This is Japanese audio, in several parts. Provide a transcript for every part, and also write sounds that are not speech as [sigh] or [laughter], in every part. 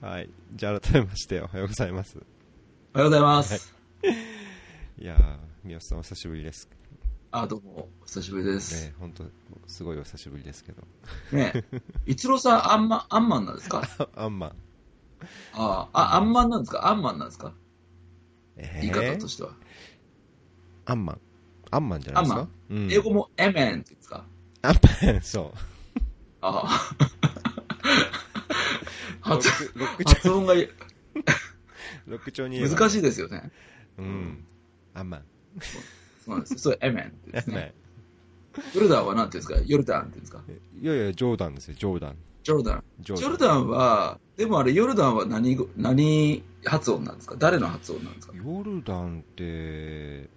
はい。じゃあ改めましておはようございます。おはようございます。いやー、三好さんお久しぶりです。あ、どうも、お久しぶりです。ね、本当すごいお久しぶりですけど。ねえ、[laughs] 一郎さん、アンマン、アンマンなんですか？アンマン。ああ、アンマンなんですか？アンマンなんですか？え言い方としては。アンマン。アンマンじゃないですか？うん、英語もエメンって言うんですか？アンマン、そう。ああ。発音が [laughs] ロック調に難しいですよね。うん。アンマン。そうなんですよ。それエメンですね。ねヨルダンは何て言うんですか？ヨルダンって言うんですか？いやいや、ジョーダンですよ、ジョーダン。ジョルダン。ジジョルダンは、でもあれ、ヨルダンは何語、何発音なんですか？誰の発音なんですか？ヨルダンって、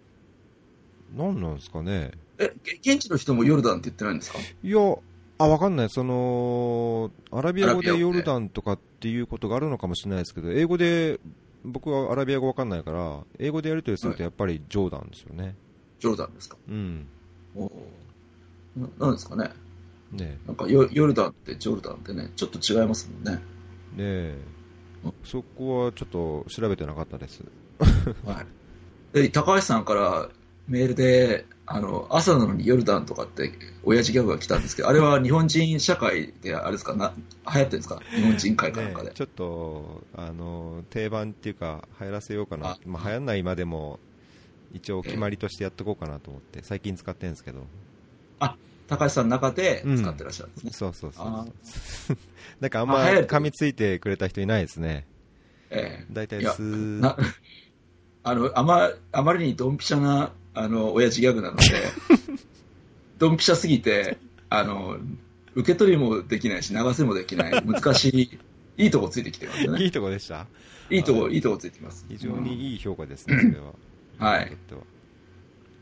何なんですかね？え、げ現地の人もヨルダンって言ってないんですか？いや、あ、わかんない。その、アラビア語でヨルダンとかっていうことがあるのかもしれないですけど、英語で、僕はアラビア語わかんないから、英語でやりとりするとやっぱりジョーダンですよね。ジョルダンですか？うん。おーななんですかね？ねなんかヨヨルダンってジョルダンってね、ちょっと違いますもんね。え、ねえ、そこはちょっと調べてなかったです。はい。で、高橋さんからメールで、あの、朝なのにヨルダンとかって、親父ギャグが来たんですけど、あれは日本人社会で、あれですか、な流行ってるんですか？日本人会かなんかで。ねえちょっと、あの、定番っていうか、流行らせようかなあ。まあ、流行んないまでも、一応決まりとしてやっとこうかなと思って、最近使ってるんですけど。高橋さんの中で使ってらっしゃるんですね。そうそうそうあそう。[laughs] なんかあんま噛みついてくれた人いないですね。ええ大体す [laughs] あの、あま、あまりにドンピシャな、あの、親父ギャグなので、[laughs] ドンピシャすぎて、あの、受け取りもできないし、流せもできない、難しい、いいとこついてきてますよね。いいとこでした？いいとこ、いいとこついてきます。非常にいい評価ですね、それは。はい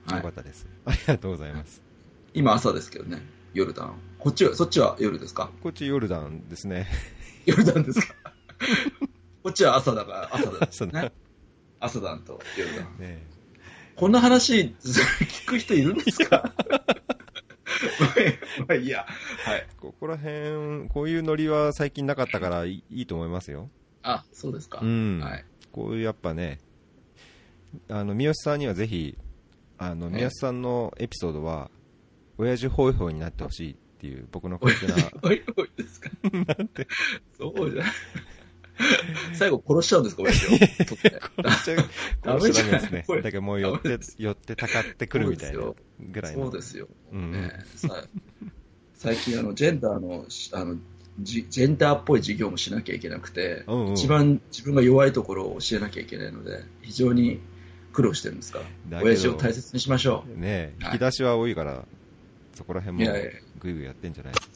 よかったです。ありがとうございます。今朝ですけどね、ヨルダン。こっちは、そっちは夜ですか？こっちヨルダンですね。[laughs] ヨルダンですか？[laughs] こっちは朝だから、朝だ、朝だね。朝だとヨルダン。ねこんな話、聞く人いるんですか？[laughs] まあいいや。はい。ここら辺、こういうノリは最近なかったからいいいいと思いますよ。あ、そうですか。うん。はい。こういうやっぱね、あの、三好さんにはぜひ、あの、ええ三好さんのエピソードは、親父ホイホイになってほしいっていう、僕の勝手な、おいおいですか？[laughs] そうじゃ。[laughs] 最後殺しちゃうんですか、親父を。取って殺しちゃう、殺しちゃダメですねこ。れだからもう寄って寄ってたかってくるみたいなそうぐらいの。そうですよ。うんねさ最近あの、ジェンダーの、しあの、ジジェンダーっぽい授業もしなきゃいけなくて、うんうん一番自分が弱いところを教えなきゃいけないので、非常に苦労してるんですか？ら、親父を大切にしましょう。ねえ、はい引き出しは多いから、そこら辺もいやいやぐいぐいやってんじゃないですか。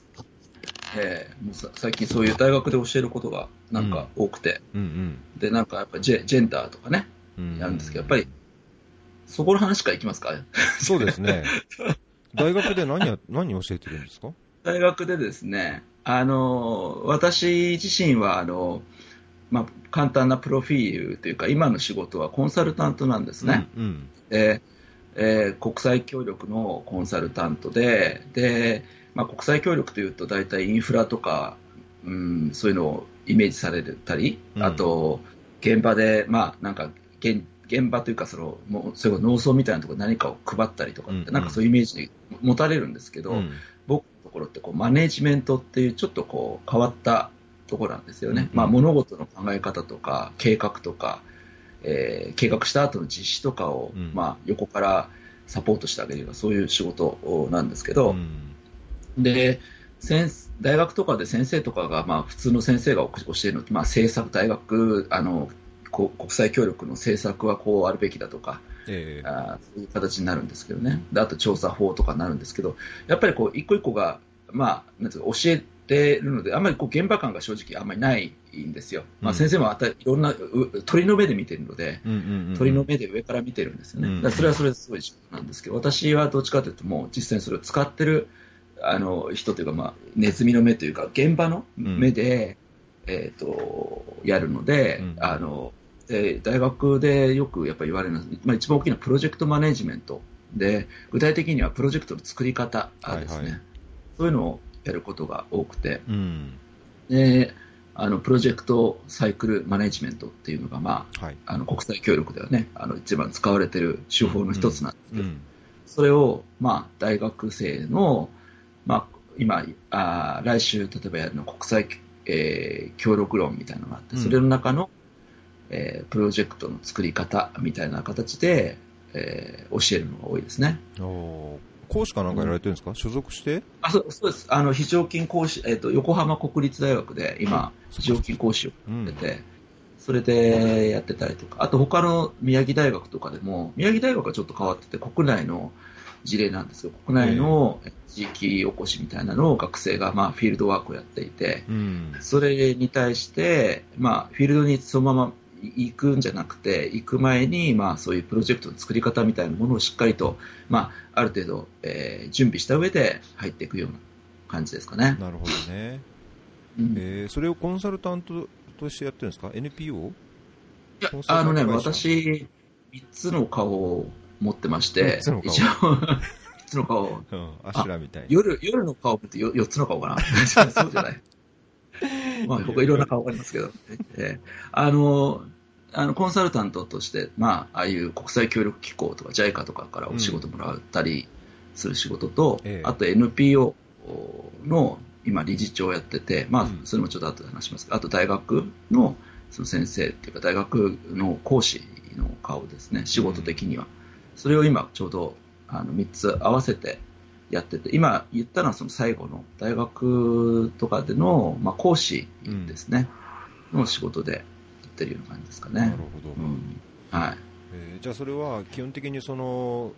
ええ。もうさ最近そういう大学で教えることがなんか多くて、うんで、なんかやっぱジェジェンダーとかね、やるんですけど、やっぱり、そこの話からいきますか？[laughs] そうですね。大学で何や、何教えてるんですか？大学でですね、あの、私自身は、あの、まあ、簡単なプロフィールというか、今の仕事はコンサルタントなんですね。うんうん。でえー国際協力のコンサルタントで、で、まあ、国際協力というと大体インフラとか、うん、そういうのをイメージされたり、うん。あと、現場で、まあ、なんか、現現場というかその、もうそれ農村みたいなところに何かを配ったりとかって、うん。なんかそういうイメージに持たれるんですけど、うん。僕のところってこうマネジメントっていうちょっとこう変わったところなんですよね、うん。まあ、物事の考え方とか計画とか、えー計画した後の実施とかを、うん。まあ、横からサポートしてあげるようなそういう仕事なんですけど、うん。で先大学とかで先生とかが、まあ、普通の先生が教えるのって、まあ、政策大学あのこ国際協力の政策はこうあるべきだとかええ。あーそういう形になるんですけどね、であと調査法とかになるんですけど、やっぱりこう一個一個が、まあ、なんていうか教えてるので、あんまりこう現場感が正直あんまりないんですよ、まあ、うん先生もあたいろんなう鳥の目で見てるので、うんうんうん。鳥の目で上から見てるんですよね、うんだからそれはそれですごい重要なんですけど、私はどっちかというと、もう実際にそれを使ってるあの人というか、まあ、ネズミの目というか、現場の目で、えー、とやるので、うん。あので大学でよくやっぱり言われるのは、まあ、一番大きなプロジェクトマネジメントで具体的にはプロジェクトの作り方ですね、はいはい。そういうのをやることが多くて。うん。であのプロジェクトサイクルマネジメントっていうのが、まあ、はい。あの国際協力ではね、あの一番使われている手法の一つなんですけど、うん。それを、まあ、大学生の、まあ、今、あー来週、例えばやるの国際、えー協力論みたいなのがあって、うんそれの中の、えープロジェクトの作り方みたいな形で、えー教えるのが多いですね。おー講師かなんかやられてるんですか？所属して？あそうそうです。あの、非常勤講師、えっ、と、横浜国立大学で今、非常勤講師をうんやってて、それでやってたりとか、あと他の宮城大学とかでも、宮城大学はちょっと変わってて、国内の事例なんですよ。国内の地域おこしみたいなのを学生が、まあ、フィールドワークをやっていて、うん。それに対して、まあ、フィールドにそのまま行くんじゃなくて、行く前に、まあ、そういうプロジェクトの作り方みたいなものをしっかりと、まあ、ある程度、えー準備した上で入っていくような感じですかね。なるほどね。うんえーそれをコンサルタントとしてやってるんですか ?NPO? あのね、私、3つの顔を持ってまして、三つの顔一応、3つの顔、うん。アシュラみたいな。夜夜の顔って4つの顔かな [laughs] そうじゃない。[laughs] まあ、僕いろんな顔がありますけど、えーあの、あのコンサルタントとして、まあ、ああいう国際協力機構とか JICA とかからお仕事もらったりする仕事と、ええ。あと NPO の今理事長をやってて、まあうん、それもちょっと後で話します。けど、あと大学のその先生っていうか大学の講師の顔ですね、仕事的には。それを今ちょうどあの3つ合わせてやってて、今言ったのはその最後の大学とかでの、まあ、講師ですね、の仕事でやってるような感じですかね。なるほど。うんはい。えーじゃあそれは基本的にその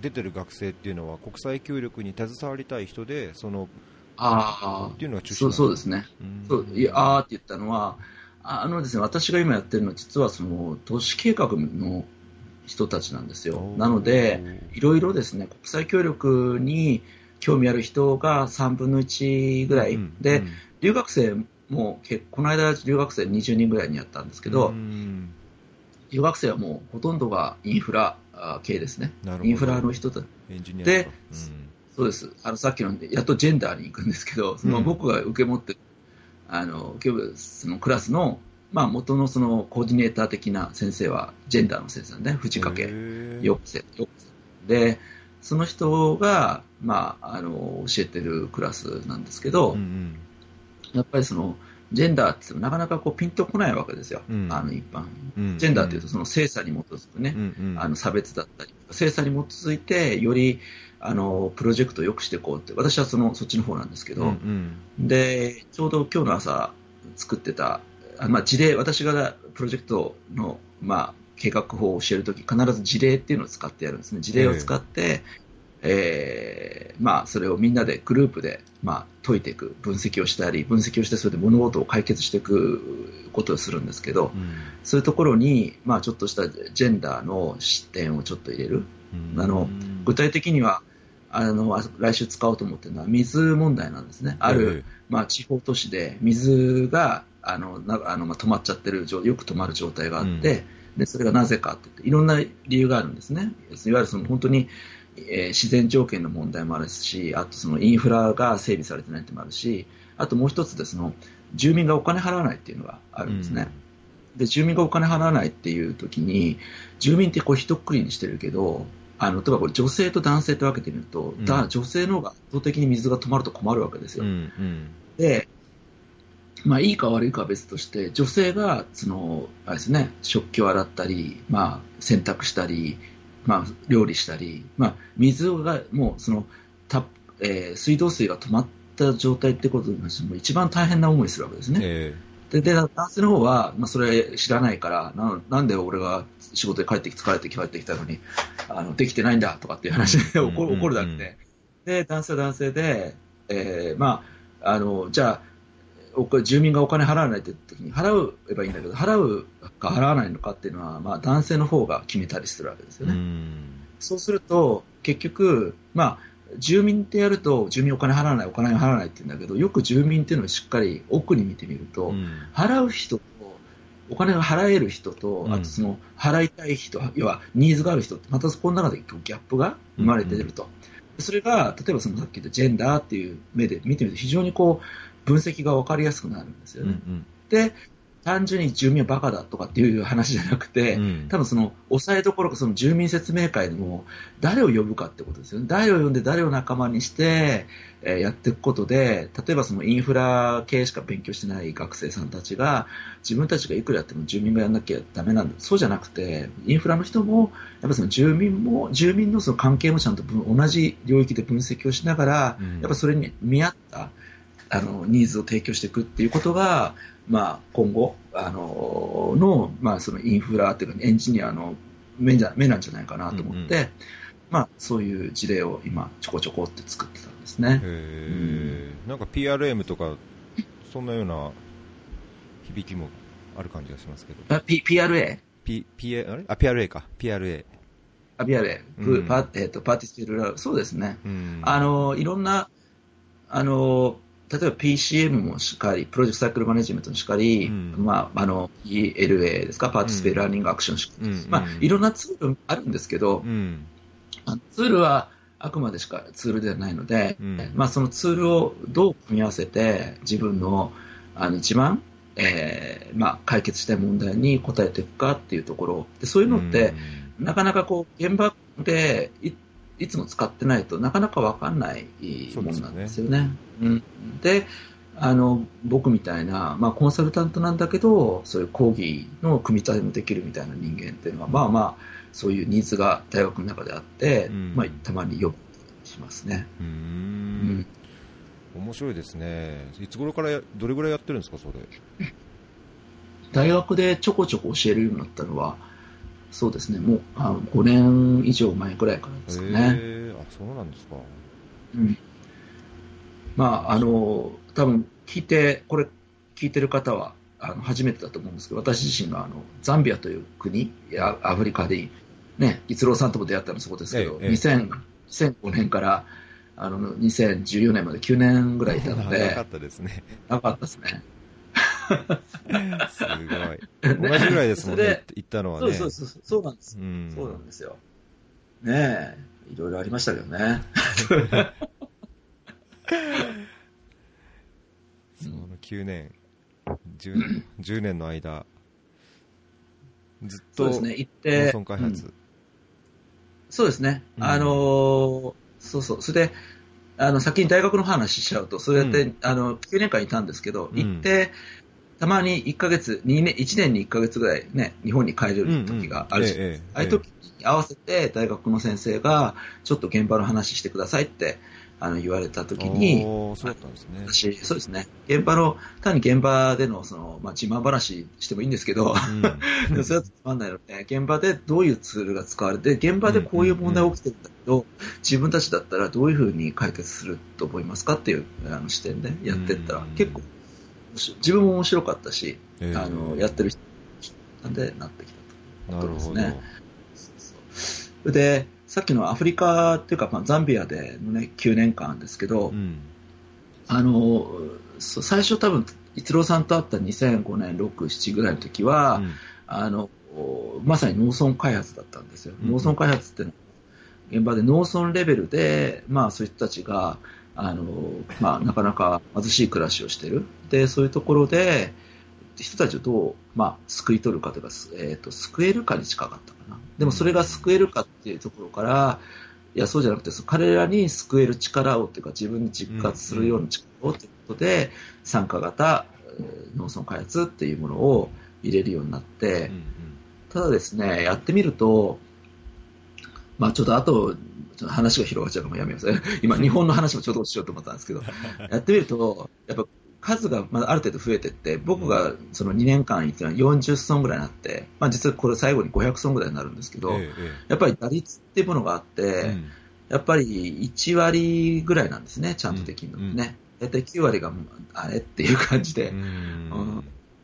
出てる学生っていうのは国際協力に携わりたい人でそのあっていうのがあ、そう中心そうですね。うんそういやあーって言ったのは、ああのですね、私が今やってるのは、実はその都市計画の人たちなんですよ。なので、いろいろですね、国際協力に興味ある人が3分の1ぐらい、うんで、うん留学生も結この間、留学生20人ぐらいにやったんですけど、うん留学生はもうほとんどがインフラあ系ですね。インフラの人たち。でそうです。あの、さっきの、やっとジェンダーに行くんですけど、そのうん僕が受け持ってる、あの、そのクラスの、まあ、元のそのコーディネーター的な先生は、ジェンダーの先生なんで、藤うん、掛へー。よくせ、よくせ。で、その人が、まあ、あの、教えてるクラスなんですけど、うんうん。やっぱりその、ジェンダーってなかなかこうピンとこないわけですよ。うん。あの、一般。うん。ジェンダーっていうと、その性差に基づくね、うんうん。あの差別だったり、性差に基づいて、よりあのプロジェクトを良くしていこうって、私はそのそっちの方なんですけど、うんうん。でちょうど今日の朝作ってた、あまあ、事例、私がプロジェクトの、まあ、計画法を教えるとき、必ず事例っていうのを使ってやるんですね。事例を使って、えーまあ、それをみんなでグループで、まあ、解いていく、分析をしたり、分析をして、それで物事を解決していくことをするんですけど、うんそういうところに、まあ、ちょっとしたジェンダーの視点をちょっと入れる。うんあの具体的には、あの、あ来週使おうと思ってるのは水問題なんですね。ある、まあ、地方都市で水が、あの、なあのまあ、止まっちゃってる状、よく止まる状態があって、で、それがなぜかっていろんな理由があるんですね。いわゆるその本当に、えー自然条件の問題もあるし、あとそのインフラが整備されてないってのもあるし、あともう一つでその、住民がお金払わないっていうのがあるんですね。で、住民がお金払わないっていう時に、住民ってこう一括りにしてるけど、あの、例えばこれ女性と男性って分けてみると、うんだ女性の方が圧倒的に水が止まると困るわけですよ。うんうんで、まあ、いいか悪いかは別として、女性が、その、あれですね、食器を洗ったり、まあ、洗濯したり、まあ、料理したり、まあ、水が、もう、その、たえー水道水が止まった状態ってことに関しても一番大変な思いするわけですね。えで、で男性の方は、まあ、それ知らないからな、なんで俺が仕事で帰ってきて、疲れて帰ってきたのに、あの、できてないんだとかっていう話でうん怒る怒るだけで。で、男性は男性で、えーまあ、あの、じゃあ、お住民がお金払わないって時に払えばいいんだけど、払うか払わないのかっていうのは、まあ、男性の方が決めたりするわけですえよね。うんそうすると、結局、まあ、住民ってやると、住民お金払わない、お金払わないって言うんだけど、よく住民っていうのをしっかり奥に見てみると、うん払う人と、お金が払える人と、うんあとその払いたい人、要はニーズがある人って、またそこの中でギャップが生まれてると。それが、例えばそのさっき言ったジェンダーっていう目で見てみると、非常にこう、分析が分かりやすくなるんですようんうね。んで、単純に住民はバカだとかっていう話じゃなくて、うん多分その、抑えどころかその住民説明会でも、誰を呼ぶかってことですよね。誰を呼んで誰を仲間にして、えーやっていくことで、例えばそのインフラ系しか勉強してない学生さんたちが、自分たちがいくらやっても住民がやんなきゃダメなんだ。そうじゃなくて、インフラの人も、やっぱその住民も、住民のその関係もちゃんと分同じ領域で分析をしながら、うんやっぱそれに見合った、あの、ニーズを提供していくっていうことが、まあ、今後、あの、の、まあ、そのインフラっていうか、エンジニアの目じゃ目なんじゃないかなと思って、うんうまあ、そういう事例を今、ちょこちょこって作ってたんですね。へー。なんか PRM とかそんなような響きもある感じがしますけど。あ P、PRA? P PA あれ？あ PRA か PRA あ PRA、うんパえっとパーティスピールラブそうですね。うん。あの、いろんな、あの、例えば PCM もしっかり、プロジェクトサイクルマネジメントもしっかり、うん。まあ、あの、ELA ですか、パーティスペーラーニングアクションしか。り、うん。まあ、いろんなツールあるんですけど、うん。ツールはあくまでしかツールではないので、うん。まあ、そのツールをどう組み合わせて自分のあの一番、えーまあ、解決したい問題に応えていくかっていうところ。でそういうのって、なかなかこう現場でいいつも使ってないとなかなか分かんないものなんですよね。うん、であの僕みたいな、まあ、コンサルタントなんだけどそういう講義の組み立てもできるみたいな人間っていうのはまあまあそういうニーズが大学の中であって、うん。まあ、たまに呼ぶしますね。うん。ん。面白いですね。いつ頃からやどれぐらいやってるんですかそれ？[laughs] 大学でちょこちょこ教えるようになったのはそうですね。もうあ5年以上前くらいからですかね。あそうなんですか。うん。まあ、あの、多分聞いて、これ聞いてる方は、あの、初めてだと思うんですけど、私自身が、あの、ザンビアという国、やアフリカで、ね、逸郎さんとも出会ったのそこですけど、ええええ。2000 2005年から、あの、2014年まで9年ぐらいいたの [laughs] 長かでっ、たですね。なかったですね。[laughs] すごい同じぐらいですもんね行ったのはねそうそうそう、そうなんです。うんそうなんですよ。ねえ、いろいろありましたけどね。[laughs] その9年 10, 年10年の間ずっとそうですね、行っ農て。村開発、そうですね。うんあのーそうそう。それで、あの、先に大学の話しちゃうと、そうやって、うんあの、9年間いたんですけど、うん行って、たまに1ヶ月、2年、1年に1ヶ月ぐらいね、日本に帰れる時があるし、ああいう時に合わせて大学の先生が、ちょっと現場の話してくださいって、あの、言われた時に、そうだったんですね。私、そうですね。現場の、単に現場での、その、まあ、自慢話してもいいんですけど、でも [laughs] それはつまんないので、現場でどういうツールが使われて、現場でこういう問題が起きてるんだけど、自分たちだったらどういうふうに解決すると思いますかっていうあの視点でやってったらうん、結構、自分も面白かったし、ええあの、やってる人なんでなってきたと。なるほど、でで、さっきのアフリカっていうか、まあ、ザンビアでのね、9年間ですけど、うんあの、最初多分、逸郎さんと会った2005年、6、7ぐらいの時は、うんあの、まさに農村開発だったんですよ。うん農村開発って現場で農村レベルで、まあそういう人たちが、あの、まあなかなか貧しい暮らしをしてる。で、そういうところで、人たちをどう、まあ、救い取るかというか、えっ、と、救えるかに近かったかな。でもそれが救えるかっていうところから、いや、そうじゃなくて、彼らに救える力をというか、自分に実活するような力をということで、参加型農村開発っていうものを入れるようになって、うんただですね、やってみると、まあちょっと後、ちょっと話が広がっちゃうかもやめます。今、日本の話もちょっとしようと思ったんですけど、やってみると、やっぱ数がまあある程度増えていって、僕がその2年間行ってのは40村ぐらいになって、まあ実はこれ最後に500村ぐらいになるんですけど、ええやっぱり打率っていうものがあって、ええうん。やっぱり1割ぐらいなんですね、ちゃんとできるのってうん。ね。大体9割があれっていう感じで、うん。うん。っ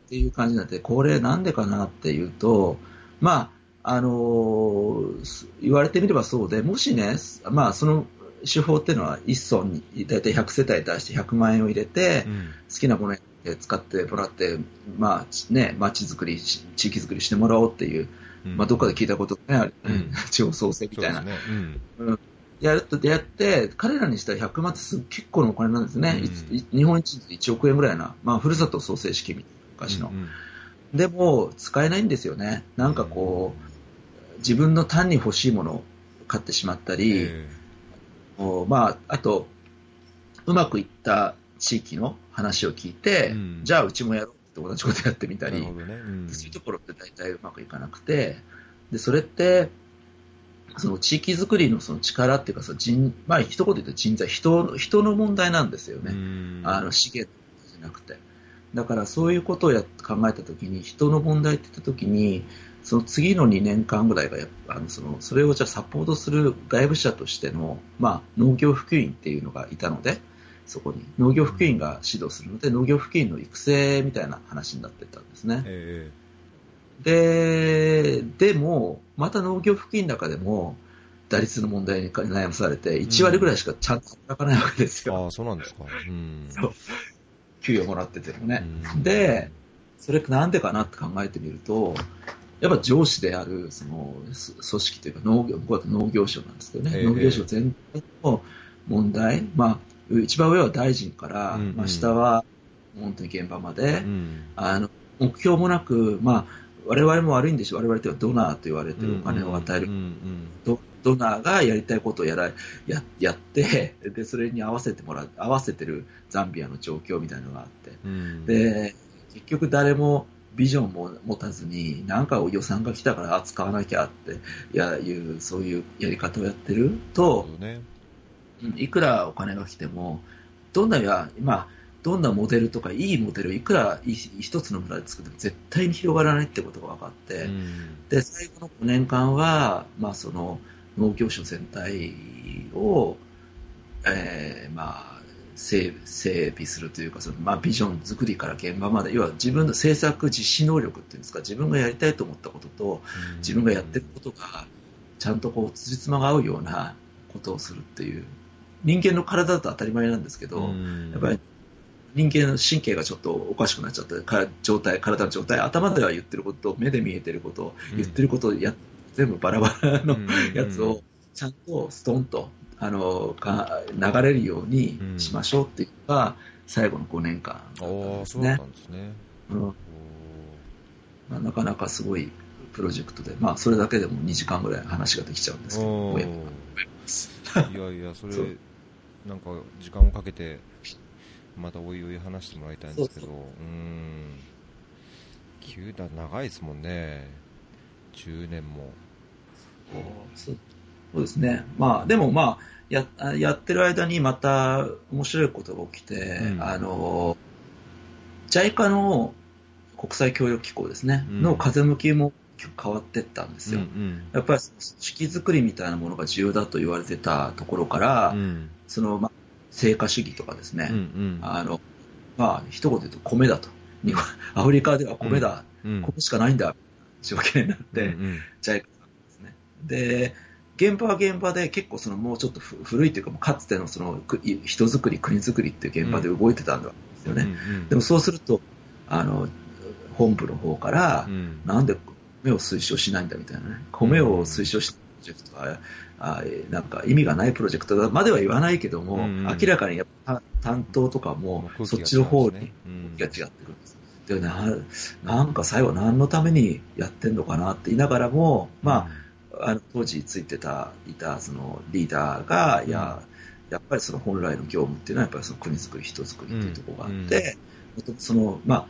ていう感じになって、これなんでかなっていうと、まあ、あのーす言われてみればそうで、もしね、まあ、その手法っていうのは一村に大体100世帯に対して100万円を入れて、うん。好きなものに使ってもらって、まあ、ちね、街づくり、し地域づくりしてもらおうっていう、うん。まあ、どっかで聞いたことね、あるうん。[laughs] 地方創生みたいな。そうん。やると出会って、彼らにしたら100万ってす結構のお金なんですね。日本一で1億円ぐらいな、まあ、ふるさと創生式みたいな昔の。うんでも、使えないんですよね。なんかこう、自分の単に欲しいものを買ってしまったり、えおまあ、あと、うまくいった地域の話を聞いて、うんじゃあうちもやろうって同じことやってみたりね。うんそういうところって大体うまくいかなくて、でそれって、その地域づくりのその力っていうかさ、人まあ一言で言うと人材人、人の問題なんですよね。うんあの資源じゃなくて。だからそういうことをや考えたときに、人の問題って言ったときに、その次の2年間ぐらいがあのその、それをじゃあサポートする外部者としての、まあ、農業普及員っていうのがいたので、そこに農業普及員が指導するので、農業普及員の育成みたいな話になってったんですね。えで、でも、また農業普及員の中でも、打率の問題に悩まされて、1割ぐらいしかちゃんと働かないわけですよ。えああ、そうなんですか。うん。そう給与もらっててもね。うんで、それなんでかなって考えてみると、やっぱ上司であるそのす組織というか農業、僕は農業省なんですけどね、ええ。農業省全体の問題、まあ、一番上は大臣から、うんうん。まあ、下は本当に現場まで、うん。あの目標もなく、まあ、我々も悪いんでしょ、我々というのはドナーと言われてるお金を与える。うんうん。ドドナーがやりたいことをやらややって [laughs] で、それに合わせてもらう、合わせてるザンビアの状況みたいなのがあって、うん。で、結局誰もビジョンも持たずに、なんか予算が来たからあ使わなきゃってやいう、そういうやり方をやってるとね。うんいくらお金が来ても、どんなや、まあ、どんなモデルとかいいモデルをいくらい一つの村で作っても絶対に広がらないってことが分かって、うんで、最後の5年間は、まあ、その農業省全体を、えーまあ、整整備するというか、そのまあ、ビジョン作りから現場まで、要は自分の政策実施能力っていうんですか、自分がやりたいと思ったことと、自分がやってることが、ちゃんとこう、辻褄が合うようなことをするっていう、人間の体だと当たり前なんですけど、うん。やっぱり人間の神経がちょっとおかしくなっちゃって、か状態、体の状態、頭では言ってること、目で見えてること、うん言ってることをや全部バラバラのうん。やつをちゃんとストンとあのか流れるようにしましょうっていうのが最後の5年間ですね。なかなかすごいプロジェクトで、まあ、それだけでも2時間ぐらい話ができちゃうんですけど、いやいや、それなんか時間をかけて、またおいおい話してもらいたいんですけど、そうう。ん。球団長いですもんね。10年も。そうそうですね、まあ、でも、まあや、やってる間にまた面白いことが起きて、うん。あの JICA の国際協力機構ですね、うん。の風向きも変わっていったんですよ。うんやっぱり組織作りみたいなものが重要だと言われてたところから、うん。そのまあ成果主義とかですね、うんうん。あのまあ一言で言うと米だと、アフリカでは米だ、うん。米しかないんだ。状況になって、うんうん。ジャイカさんですね。で、現場は現場で結構そのもうちょっとふ古いというか、かつてのそのく人づくり、国づくりっていう現場で動いてたんですよね。うんうんでもそうすると、あの、本部の方から、うん。なんで米を推奨しないんだみたいなね。米を推奨しプロジェクトは、あなんか意味がないプロジェクトだまでは言わないけども、うんうん。明らかにやっぱ担当とかもそっちの方にが違ってくるんです。でななんか最後何のためにやってんのかなって言いながらも、まあ、あの当時ついてた、いたそのリーダーが、いや、やっぱりその本来の業務っていうのは、やっぱりその国づくり、人づくりっていうところがあって、その、まあ、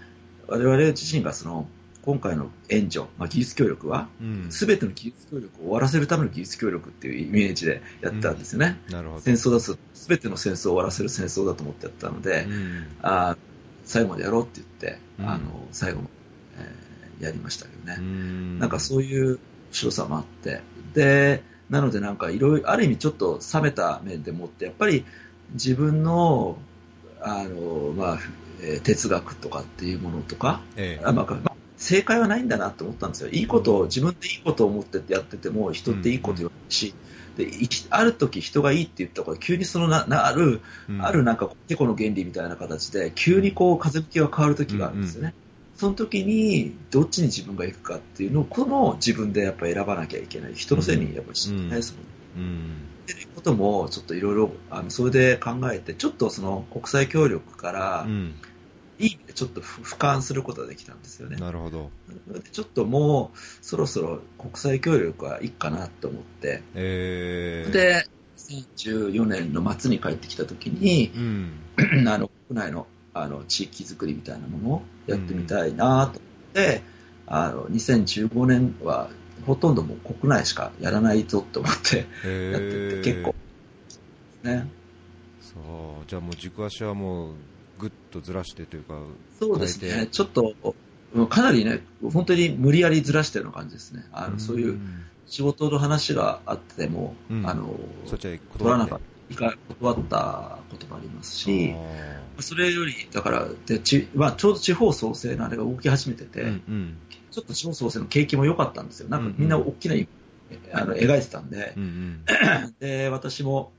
我々自身がその、今回の援助、まあ、技術協力は、うん。すべての技術協力を終わらせるための技術協力っていうイメージでやってたんですよね。なるほど。戦争だと、すべての戦争を終わらせる戦争だと思ってやったので、うん。あ最後までやろうって言って、うん。あの最後まで、えーやりましたけどね。うん。なんかそういう面白さもあって、で、なのでなんかいろいろ、ある意味ちょっと冷めた面でもって、やっぱり自分の、あの、まあ、えー哲学とかっていうものとか、ええ。あまあまあ正解はないんだなと思ったんですよ。いいことを、自分でいいことを思ってやってても、人っていいこと言わないし、ある時人がいいって言ったから、急にそのな、なある、うん。あるなんか、てこの原理みたいな形で、急にこう、風向きが変わる時があるんですよね。その時に、どっちに自分が行くかっていうのを、この自分でやっぱ選ばなきゃいけない。人のせいにやっぱりしないですもん。うんってることもちょっといろいろあのそれで考えてちょっとその国際協力から、うん。いいちょっとふ俯瞰することができたんですよね。なるほど。でちょっともうそろそろ国際協力はいいかなと思って、えー。、で、2014年の末に帰ってきたときに、うん。[clears throat] あの国内のあの地域づくりみたいなものをやってみたいなと思って、あの2015年はほとんどもう国内しかやらないぞと思ってやってえて、結構、ね。そう。じゃあもう軸足はもう、ぐっとずらしてというか、そうですね、ちょっと、うんかなりね、本当に無理やりずらしてるような感じですね。あのそういうん仕事の話があっても、うんあのそっちは断らなかっ断ったこともありますし、あそれより、だからでち、まあ、ちょうど地方創生のあれが動き始めてて、ーうんうん。ちょっと地方創生の景気も良かったんですよ。なんかみんな大きな、あの描いてたんでう、んで私も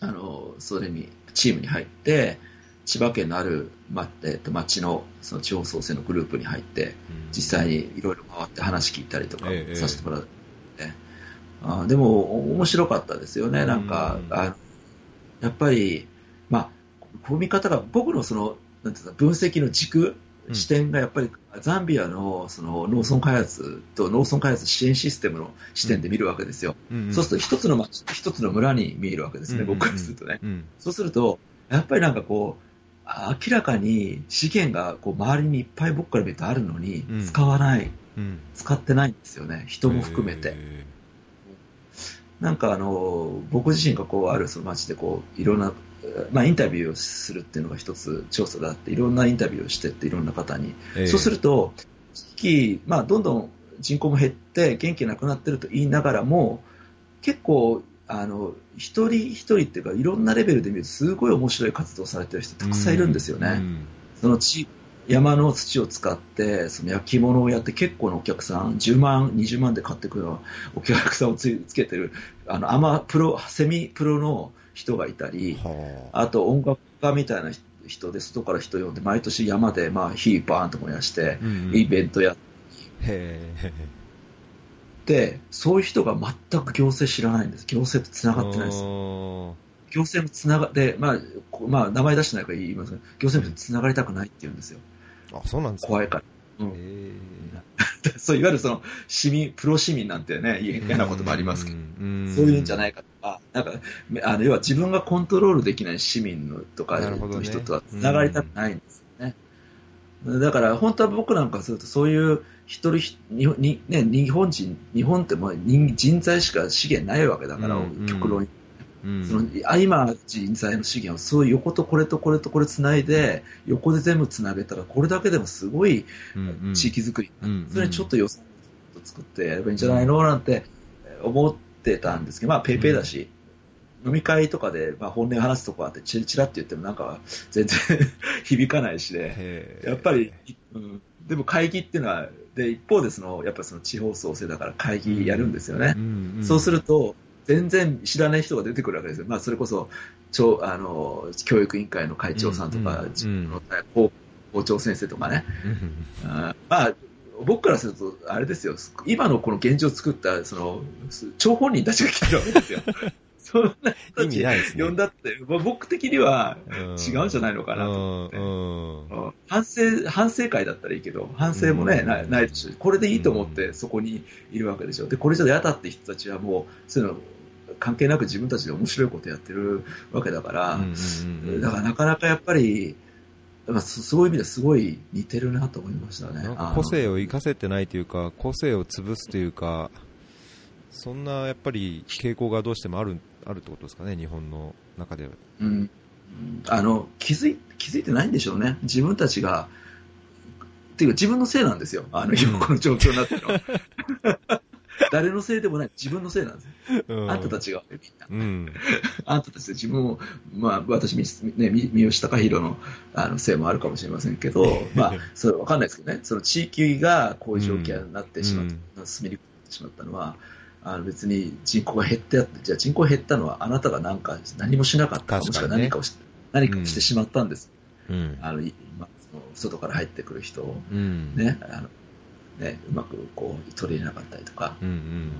あのそれにチームに入って、千葉県のある、まえっと町のその地方創生のグループに入って、うん。実際にいろいろ回って話聞いたりとかええさせてもらって、あでも面白かったですよね、なんか、うんあやっぱり、まあ、こう見方が僕のそのなんていうか分析の軸、うん視点がやっぱりザンビアのその農村開発と農村開発支援システムの視点で見るわけですよ。うんうんそうすると一つの町、一つの村に見えるわけですね、うんうんうん僕からするとね。うん。そうすると、やっぱりなんかこう、明らかに資源がこう周りにいっぱい僕から見るとあるのにうん、使わない、うん。使ってないんですよね、人も含めて。えなんかあの、僕自身がこうあるその街でこう、いろんな、まあインタビューをするっていうのが一つ調査であって、いろんなインタビューをしてっていろんな方に。ーそうすると、地域、まあどんどん人口も減って元気なくなってると言いながらも、結構、あの、一人一人っていうか、いろんなレベルで見ると、すごい面白い活動をされてる人たくさんいるんですよね。うんその地山の土を使って、その焼き物をやって結構なお客さん、10万、20万で買ってくるお客さんをつつけてる、あの、アマプロ、セミプロの人がいたり、はあと音楽家みたいな人で、外から人呼んで、毎年山で、まあ、火バーンと燃やしてあ。、うんうんイベントやっへて、そういう人が全く行政知らないんです。行政と繋ーがってないです。行政も繋がって、まあ、こまあ、名前出してないから言いますが、行政も繋がりたくないって言うんですよ。あ、そうなんですか。怖いから。うん。へ [laughs] そういわゆるその市民、プロ市民なんてね、ー嫌なこともありますけど、んそういうんじゃないかとか、なんか、あの要は自分がコントロールできない市民のとかの人とは繋がりたくないんですよね。だから本当は僕なんかするとそういう一人ひ日本に、ね、日本人、日本ってもう人人材しか資源ないわけだから、うん極論うん。そのあ今、人材の資源をそういう横とこれとこれとこれつないで、横で全部つなげたら、これだけでもすごいうんうん。地域づくり、うんそれにちょっと予算を作ってやればいいんじゃないの？なんて思ってたんですけど、まあ、ペイペイだし、飲み会とかで、まあ、本音を話すとこあって、チラチラって言ってもなんか全然 [laughs] 響かないしで、やっぱり、うん、でも会議っていうのは、で一方でその、やっぱりその地方創生だから会議やるんですよね。んん。そうすると、全然知らない人が出てくるわけですよ。まあ、それこそ、超あの教育委員会の会長さんとか、校校長先生とかね。うんあまあ、僕からすると、あれですよ、今のこの現状を作った、その、張本人たちが来てるわけですよ。[laughs] そんな人意たち。呼んだって、まあ僕的にはうん違うんじゃないのかなと思って。うんうんうん反省、反省会だったらいいけど、反省もね、うんないないでしょ。これでいいと思ってそこにいるわけでしょ。で、これじゃ嫌だって人たちはもう、そういうの関係なく自分たちで面白いことやってるわけだから、だからなかなかやっぱり、まあ、そそういう意味ではすごい似てるなと思いましたね。個性を生かせてないというか、個性を潰すというか、そんなやっぱり傾向がどうしてもあるあるってことですかね、日本の中では。うん、あの気づい気づいてないんでしょうね、自分たちが。っていうか、自分のせいなんですよ、あの今この状況になってるのは。[laughs] 誰のせいでもない、自分のせいなんですよ。あんたたちが、みんな。うん。あんたたちで [laughs] 自分を、まあ、私、みね、み三好貴弘のあのせいもあるかもしれませんけど、[laughs] まあ、それわかんないですけどね、その地域がこういう状況になってしまった、進みにくくなってしまったのは、あの別に人口が減ってやって、じゃあ人口が減ったのはあなたがなんか何もしなかったか、もしくは何かをし何かをしてしまったんです。うん。あのいまあ、その外から入ってくる人をうん。ね、あのねうまくこう取り入れなかったりとか、うんうん。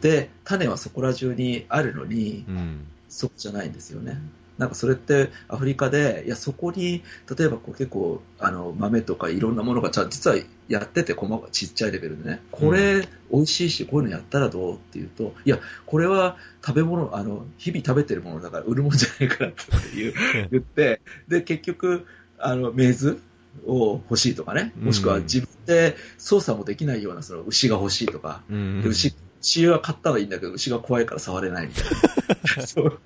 で、種はそこら中にあるのに、うんそこじゃないんですよね。なんかそれってアフリカで、いや、そこに、例えばこう結構、あの、豆とかいろんなものが実はやってて、細かちっちゃいレベルでね、これ、美味しいし、こういうのやったらどうっていうと、いや、これは食べ物、あの、日々食べてるものだから売るもんじゃないからっていう [laughs] 言って、で、結局、あの、メイズを欲しいとかね、もしくは自分で操作もできないようなその牛が欲しいとか、うん。牛は買ったらいいんだけど、牛が怖いから触れないみたいな。そ [laughs] う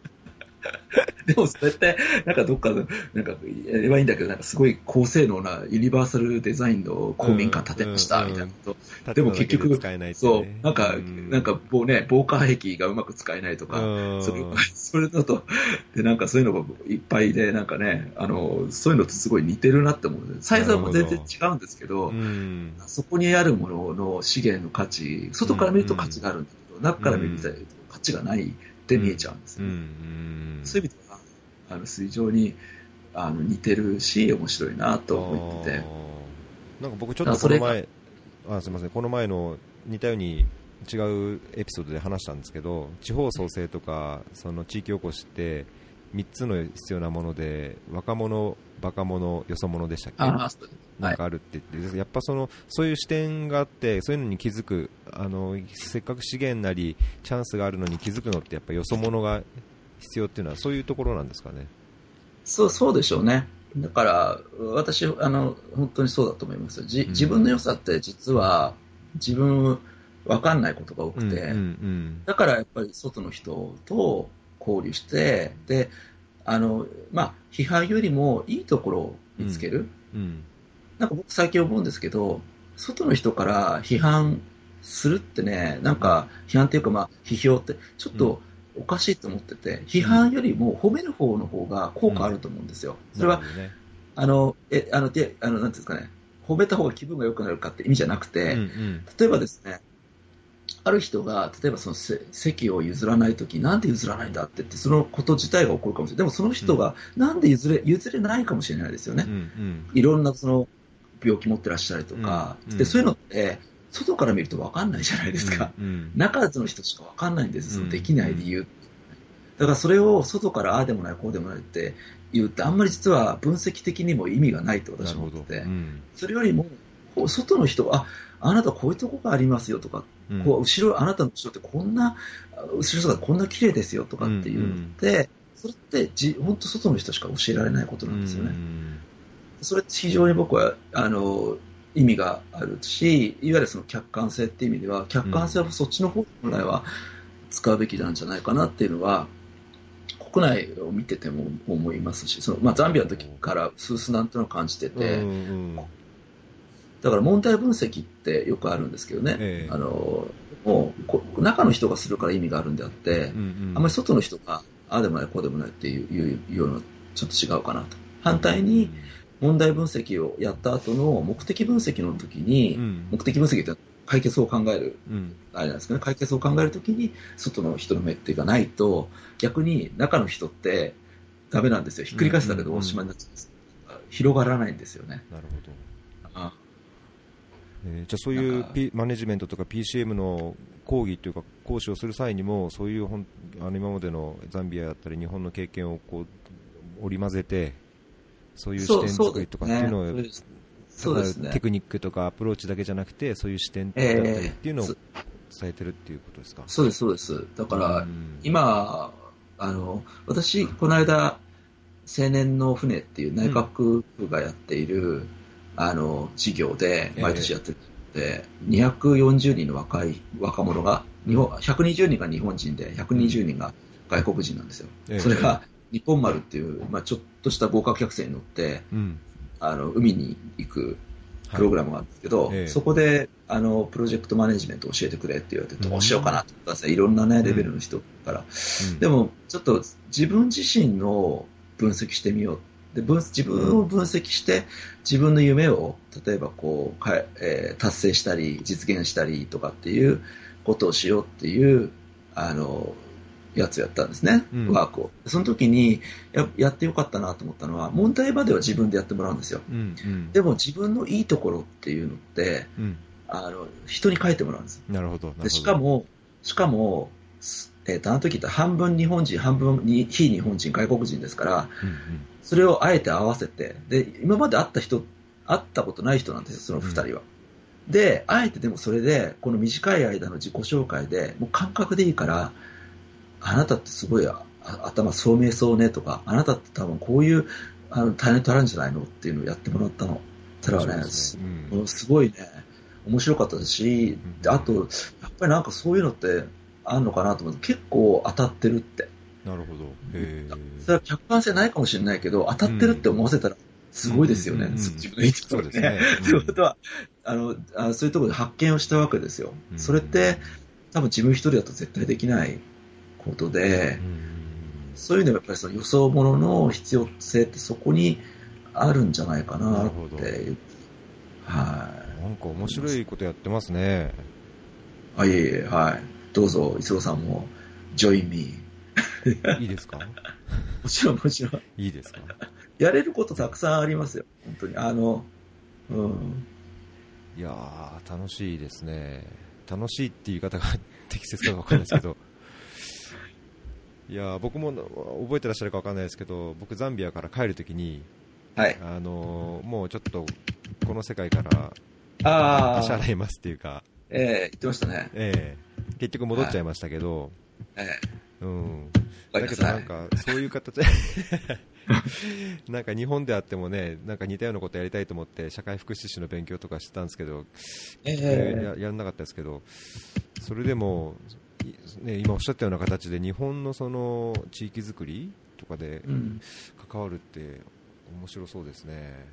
[laughs] でもそれって、なんかどっかで、なんかやればいいんだけど、なんかすごい高性能なユニバーサルデザインの公民館建てました、みたいなこと。でも結局、そうね、なんか、うんなんか棒ね、防火壁がうまく使えないとか、うん。それ [laughs] それだと、で、なんかそういうのがいっぱいで、なんかね、あの、そういうのとすごい似てるなって思う。サイズはもう全然違うんですけど、うん。そこにあるものの資源の価値、外から見ると価値があるんだけど、中から見ると価値がないって見えちゃうんですよ。うんうんそういう意味では、あの、非常にあの似てるし、面白いなと思ってて。なんか僕ちょっとこの前あすみません。この前の似たように違うエピソードで話したんですけど地方創生とかその地域おこしって3つの必要なもので若者、バカ者、よそ者でしたっけ？なんかあるって言って、やっぱそのそういう視点があってそういうのに気づくあのせっかく資源なりチャンスがあるのに気づくのってやっぱよそ者が必要っていうのはそういうところなんですかね。そう、そうでしょうね。だから、私、あの、本当にそうだと思いますよ。じうん自分の良さって実は、自分、わかんないことが多くて、うんうんだからやっぱり外の人と交流して、で、あの、まあ、批判よりもいいところを見つける。うんうんなんか僕最近思うんですけど、外の人から批判するってね、なんか批判っていうかまあ批評ってちょっとおかしいと思ってて、批判よりも褒める方の方が効果あると思うんですよ。それはね。あの、え、あの、で、あの、なんていうんですかね、褒めた方が気分が良くなるかって意味じゃなくて、うんうん。例えばですね、ある人が、例えばそのせ席を譲らないとき、なんで譲らないんだって言って、そのこと自体が起こるかもしれない。でもその人が、なんで譲れ、譲れないかもしれないですよね。う。んいろんなその病気持ってらっしゃるとか、うん。で、そういうのって、外から見ると分かんないじゃないですか。うんうん。中の人しか分かんないんです、そうん。のできない理由。だからそれを外からああでもない、こうでもないって言うって、あんまり実は分析的にも意味がないってなるほど私は思ってて、うん。それよりも、外の人が、あ、あなたこういうとこがありますよとか、うん。こう後ろ、あなたの後ろってこんな、後ろ姿こんな綺麗ですよとかっていうのって、それってじ本当外の人しか教えられないことなんですよね。それって非常に僕はあの意味があるし、いわゆるその客観性っていう意味では、客観性はそっちの方本来は使うべきなんじゃないかなっていうのは、国内を見てても思いますし、そのまあ、ザンビアの時からスースなんとなく感じてて、うんうんだから問題分析ってよくあるんですけどね、ええ。あのもうこ中の人がするから意味があるんであって、うんうん。あまり外の人がああでもない、こうでもないっていういうようなちょっと違うかなと。反対に、問題分析をやった後の目的分析の時に、うん目的分析って解決を考える、うんあれなんですかね、解決を考えるときに、外の人の目っていうかないと、逆に中の人ってダメなんですよ。ひっくり返すだけでおしまいになっちゃうんです。広がらないんですよね。なるほどあえーじゃあそういう P マネジメントとか PCM の講義というか講師をする際にもそういうほんあの今までのザンビアだったり日本の経験をこう織り交ぜてそういう視点作りとかっていうのをそうですね。テクニックとかアプローチだけじゃなくてそういう視点だったりっていうのをええ。伝えてるっていうことですか、そうです、そうです。だから、うん。今、あの、私、この間、青年の船っていう内閣府がやっている、あの、事業で、毎年やってるので、240人の若い、若者が、日本、120人が日本人で、120人が外国人なんですよ。ええ。それが、日本丸っていう、まあちょっとした豪華客船に乗って、うんあの、海に行くプログラムがあるんですけど、ええそこで、あの、プロジェクトマネジメントを教えてくれって言われて、どうしようかなって思ったんですね。いろんなね、レベルの人から。うんでも、ちょっと自分自身の分析してみよう。で分自分を分析して、自分の夢を、例えばこう、かえー達成したり、実現したりとかっていうことをしようっていう、あの、やつやったんですね、うんワークを。その時にや、やってよかったなと思ったのは、問題場では自分でやってもらうんですよ。うんうんでも自分のいいところっていうのって、うんあの、人に書いてもらうんです。なるほどなるほどでしかも、しかも、えー、とあの時って半分日本人、半分に非日本人、外国人ですから、うんうん、それをあえて合わせて、で今まで会った人、会ったことない人なんですよ、その2人は。うん、で、あえてでもそれで、この短い間の自己紹介で、もう感覚でいいから、あなたってすごい頭聡明そうねとか、あなたって多分こういうあのタレントあるんじゃないのっていうのをやってもらったの。たらね、ね。うん、すごいね、面白かったし、うん、あと、やっぱりなんかそういうのってあるのかなと思って、結構当たってるって。なるほど。へそれは客観性ないかもしれないけど、当たってるって思わせたら、すごいですよね、うん、自分の言ってたね。ね。と [laughs] いうことはあのあ、そういうところで発見をしたわけですよ。それって、多分自分一人だと絶対できないことで、そういうのはやっぱりその予想ものの必要性ってそこにあるんじゃないかなってはい。なんか面白いことやってますね。あ、いえいえ、はい。どうぞ、磯尾さんも、ジョインミー。[laughs] いいですか？もちろん、もちろん。いいですか？やれることたくさんありますよ、本当に。あの、うん。いやー、楽しいですね。楽しいっていう言い方が [laughs] 適切かわかんないですけど、いや僕も覚えてらっしゃるかわかんないですけど、僕、ザンビアから帰るときに、はい、あのもうちょっとこの世界から足洗いますっていうか、ええー、言ってましたね、えー、結局戻っちゃいましたけど、はい、え。ー、うん、だけどなんかそういう形 [laughs] なんか日本であってもねなんか似たようなことやりたいと思って社会福祉士の勉強とかしてたんですけど、えー、ややらなかったですけどそれでも、ね、今おっしゃったような形で日本のその地域づくりとかで関わるって面白そうですね。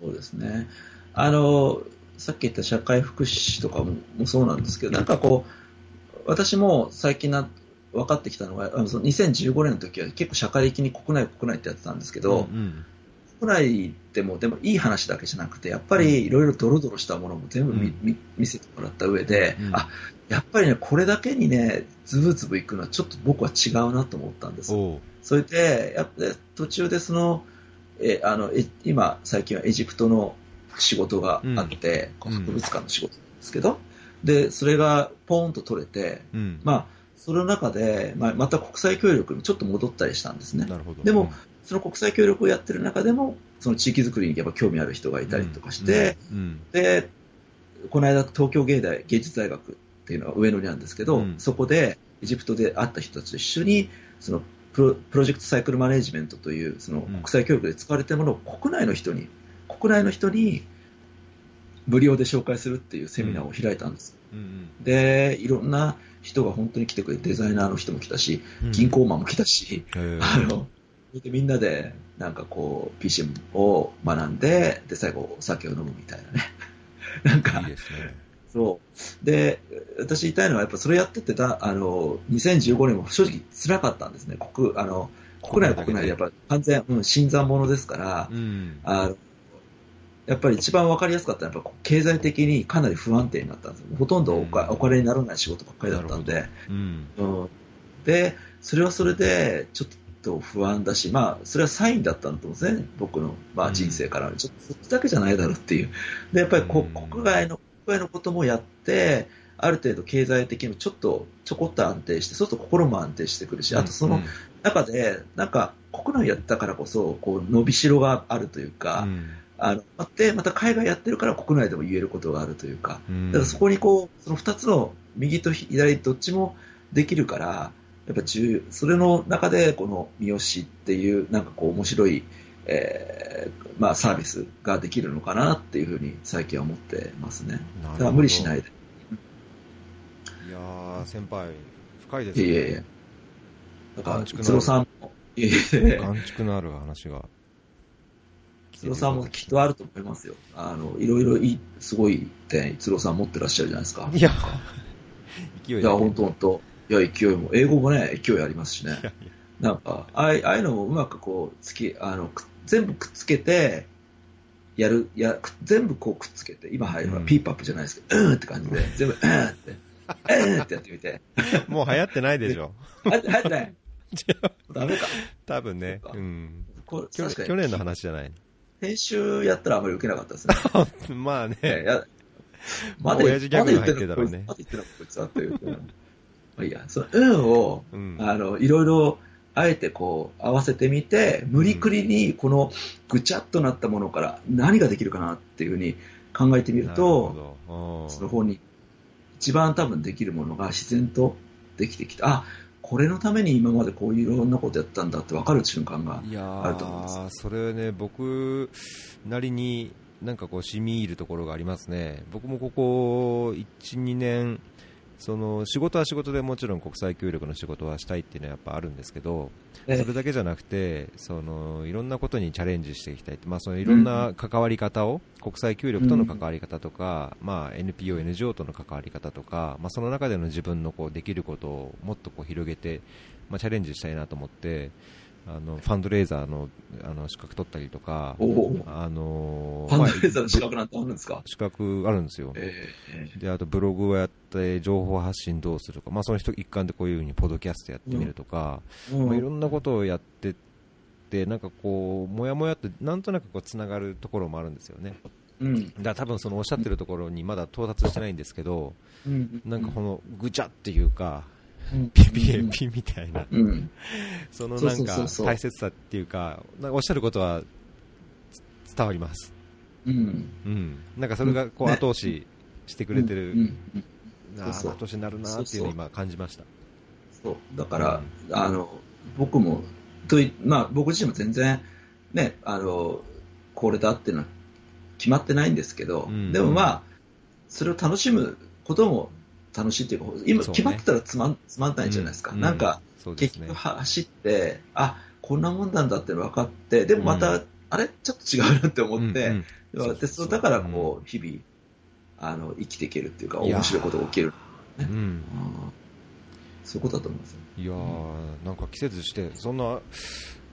そうですね。あの、さっき言った社会福祉士とかもそうなんですけど、なんかこう、私も最近な分かってきたのが、あのその2015年の時は結構社会的に国内国内ってやってたんですけど、うんうん、国内でもでもいい話だけじゃなくて、やっぱりいろいろドロドロしたものも全部見うん、見せてもらった上で、うん、あやっぱりね、これだけにね、ズブズブいくのはちょっと僕は違うなと思ったんです。それで、やっぱ途中でその、えあのえ今、最近はエジプトの仕事があって、うん、博物館の仕事なんですけど、でそれがポーンと取れて、うん、まあ、その中で、まあ、また国際協力にちょっと戻ったりしたんですね。でも、その国際協力をやってる中でも、その地域づくりにやっぱ興味ある人がいたりとかして、で、この間東京芸大芸術大学っていうのは上野にあるんですけど、そこでエジプトで会った人たちと一緒に、そのプロプロジェクトサイクルマネジメントというその国際教育で使われているものを国内の人に、国内の人に無料で紹介するっていうセミナーを開いたんです。うんうん、で、いろんな人が本当に来てくれて、デザイナーの人も来たし、銀行マンも来たし、うん、あのでみんなでなんかこう PCM を学んで、で最後お酒を飲むみたいなね。[laughs] なんか、いいですね。そう。で私言いたいのは、やっぱそれやっててたあの2015年も正直辛かったんですね、国あの国内は国内で。やっぱ完全、うん、新参者ですから、うん、あのやっぱり一番分かりやすかったのは、やっぱ経済的にかなり不安定になったんですほとんどお金にならない仕事ばっかりだったんで、うん、うん、でそれはそれでちょっと不安だし、まあ、それはサインだったんだと思うんですね、僕の、まあ、人生から、ちょっとそっちだけじゃないだろうっていう、でやっぱりこ、国外の外のこともやって、ある程度経済的にもちょっとちょこっと安定して、そうすると心も安定してくるし、あとその中で、なんか国内やったからこそ、こう伸びしろがあるというか、うん、あのでまた海外やってるから国内でも言えることがあるというか、うん、だからそこにこうその2つの右と左どっちもできるから、やっぱ重それの中でこの三好っていうなんかこう面白いえーまあ、サービスができるのかなっていうふうに最近は思ってますね。だから無理しないで。いやー、先輩、深いですね。いえいえ。だから、つろさんも、いえいえ。感触のある話が。つろさんもきっとあると思いますよ。あの、いろいろいい、すごい点、つろさん持ってらっしゃるじゃないですか。いや、[laughs] 勢いいや、本当本当いや、勢いも、英語もね、勢いありますしね。なんか、ああいうのもうまくこう、つき、あの、全部くっつけて、やる、や、全部こうくっつけて、今入るのはピーパップじゃないですけど、うんって感じで、全部、うんって、うんってやってみて。もう流行ってないでしょ。流行ってない [laughs] ダメか。多分ね。うん。これ去年の話じゃない。編集やったらあまり受けなかったですね。[laughs] まあね。やまだ親父ギャグが入ってたろうね。まだ言ってなこいつはっていう。まあいいや、その運を、うん。あの、いろいろ、あえてこう、合わせてみて、無理くりにこのぐちゃっとなったものから何ができるかなっていうふうに考えてみると、その本に一番多分できるものが自然とできてきた。あ、これのために今までこういういろんなことやったんだって分かる瞬間がいやあると思います。ーそれね、僕なりになんかこう、染み入るところがありますね、僕もここ1、2年、その仕事は仕事でもちろん国際協力の仕事はしたいっていうのはやっぱあるんですけど、ねそれだけじゃなくて、そのいろんなことにチャレンジしていきたいまあ、そのいろんな関わり方を、国際協力との関わり方とか、まあ、NPO、NGO との関わり方とか、まあ、その中での自分のこうできることをもっとこう広げて、まあ、チャレンジしたいなと思って、あのファンドレーザーのあの資格取ったりとか、あのファンドレまあーザーの資格なんてあるんですか、資格あるんですよ。ええであとブログをやって情報発信どうするか、まあ、その人一環でこういうふうにポッドキャストやってみるとか、うん。まあ、いろんなことをやってってなんかこうもやもやってなんとなくこうつながるところもあるんですよね。うん。だ多分そのおっしゃってるところにまだ到達してないんですけどうん。なんかこのぐちゃっていうかうんピピエピみたいな。うん。そのなんか大切さっていうかおっしゃることはつ伝わります、うん。うん、なんかそれがこうね。後押ししてくれてる、うん。後押しになるなっていうのを今感じました。そう。だから、あの僕もとい、まあ、僕自身も全然、ね、あのこれだっていうのは決まってないんですけど、うん。でもまあそれを楽しむことも楽しいっていうか今決まってたらつまんつまんないじゃないですか、うん。なんかね。結局走ってあこんなもんなんだって分かってでもまた、うあれ？ちょっと違うなって思って、でそうだからこう日々あの生きていけるっていうか面白いことが起きる、うん。うん。そういうことだと思いますよ。いやーなんか季節してそんな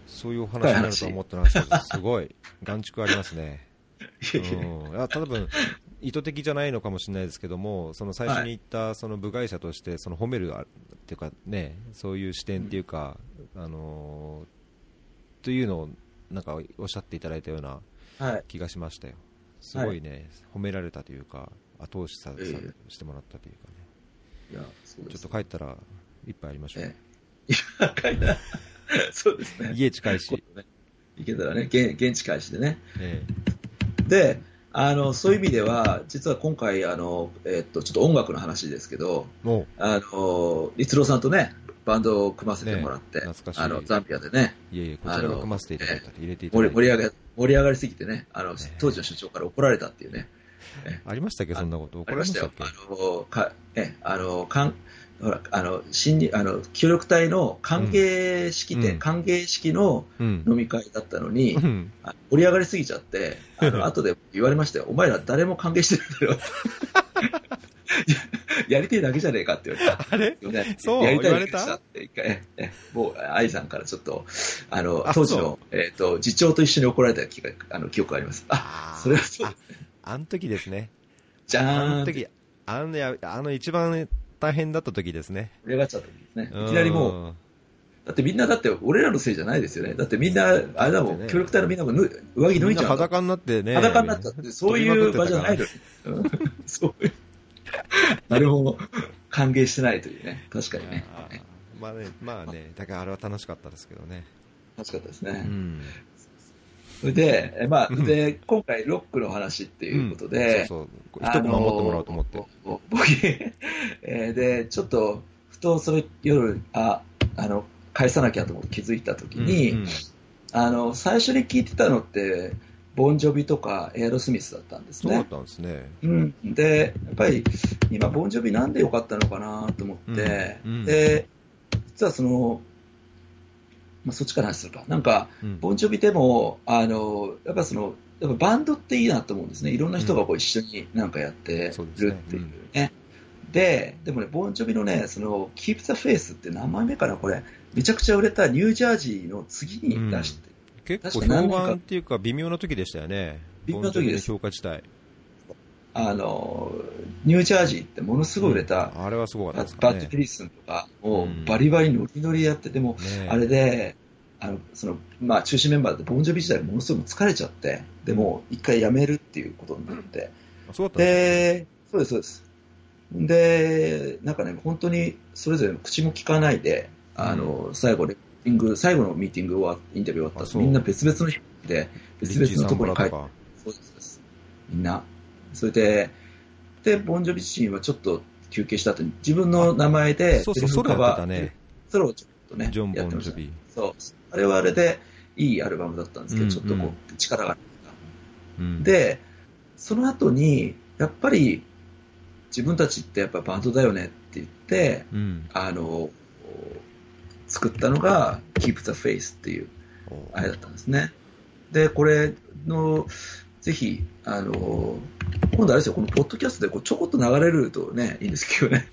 そういうお話になるとは思ってなかったすごい眼蓄ありますね。[laughs] うん、いや多分意図的じゃないのかもしれないですけども、その最初に言ったその部外者としてその褒めるあっていうかね、そういう視点っていうか、あのーというのをなんかおっしゃっていただいたようなはい気がしましたよ。すごいね、褒められたというか、後押しさ、ええさしてもらったというかね。いやそうですちょっと帰ったら一杯ありましょう。ええ、いや書いた [laughs] そうですね。家近いし、ね行けたらね、現現地開始でね。えで、あの、そういう意味では、実は今回、あの、えっと、ちょっと音楽の話ですけど、あの、律郎さんとね、バンドを組ませてもらって、ね懐かしいあの、ザンビアでね、う、いえいえ、こちらが組ませていただいたり、入れていた盛だいて。り盛り上が盛り上がりすぎてね、あの、当時の所長から怒られたっていうね。ありましたっけ、そんなこと。怒られましたたっ。け？あの、か、え、あの、かん、ほら、あの、新に、あの、協力隊の歓迎式典、うん歓迎式のうん。飲み会だったのに、うんあ盛り上がりすぎちゃって、[laughs] あの、後で言われましたよ。お前ら誰も歓迎してるんだよ。や [laughs] やりてえだけじゃねえかって言われた。あれ？ねそう？やりたいだけでしたって一回、ええもう、愛さんからちょっと、あの、あ当時のそ、えっ、と、次長と一緒に怒られた気が、あの、記憶があります。あ、あーそれはそうああの時ですね。じゃあーんっての時、あのやあの一番大変だった時ですね。盛り上がっちゃったんですね。いきなりもう、うだってみんな、だって俺らのせいじゃないですよね。だってみんな、あれだもん、ね協力隊のみんなもぬ上着ん、脱いじゃう裸になってね。裸になっちゃって、そういう場じゃないのに。うん [laughs] そういう。誰も歓迎してないというね。確かにね。まあね、まあね、だからあれは楽しかったですけどね。楽しかったですうね。ん。で、えまあ、うんで、今回ロックの話っていうことで、そうそう。一コマ持ってもらおうと思って。僕、えーで、ちょっと、ふとそれ夜、あ、あの、返さなきゃと思って気づいたときに、うんうんあの、最初に聞いてたのって、ボンジョビとかエアロスミスだったんですねそうだっ。たんですね。うん、で、やっぱり今、ボンジョビなんでよかったのかなと思って、うんうんで、実はその、まあ、そっちから話するか。なんか、うんボンジョビでも、あの、やっぱその、やっぱバンドっていいなと思うんですね。いろんな人がこう一緒になんかやってるっていうね。で、でもね、ボンジョビのね、その、Keep the Faith って何枚目かな、これ。めちゃくちゃ売れたニュージャージーの次に出して、結構確か何年か評判っていうか微妙な時でしたよね。微妙な時ですボンジョビの評価自体。あの、ニュージャージーってものすごい売れた、あれはすごかったね。バッド・。キリスンとかをうん。バリバリノリノリやってても、ねあれで、あのそのまあ、中心メンバーでボンジョビ時代ものすごく疲れちゃって、でもう一回辞めるっていうことになって、うんでそうです、そうです。で、なんかね、本当にそれぞれ口も聞かないで、あの、最後レィング、最後のミーティング終わインタビュー終わったみんな別々の日で、別々のところに帰って、そうです。みんな。それで、で、ボンジョビ自身はちょっと休憩した後に自分の名前で、そうそう、ソロやってたね。ソロをちょっとね、ジョン・ボンジョビ。そう。あれはあれで、いいアルバムだったんですけど、うんうん、ちょっとこう、力があった、うん。で、その後に、やっぱり、自分たちってやっぱバンドだよねって言って、うん、あの、作ったのが Keep the Face っていうあれだったんですね。で、これの、ぜひ、あの、今度あれですよ、このポッドキャストでこうちょこっと流れるとね、いいんですけどね。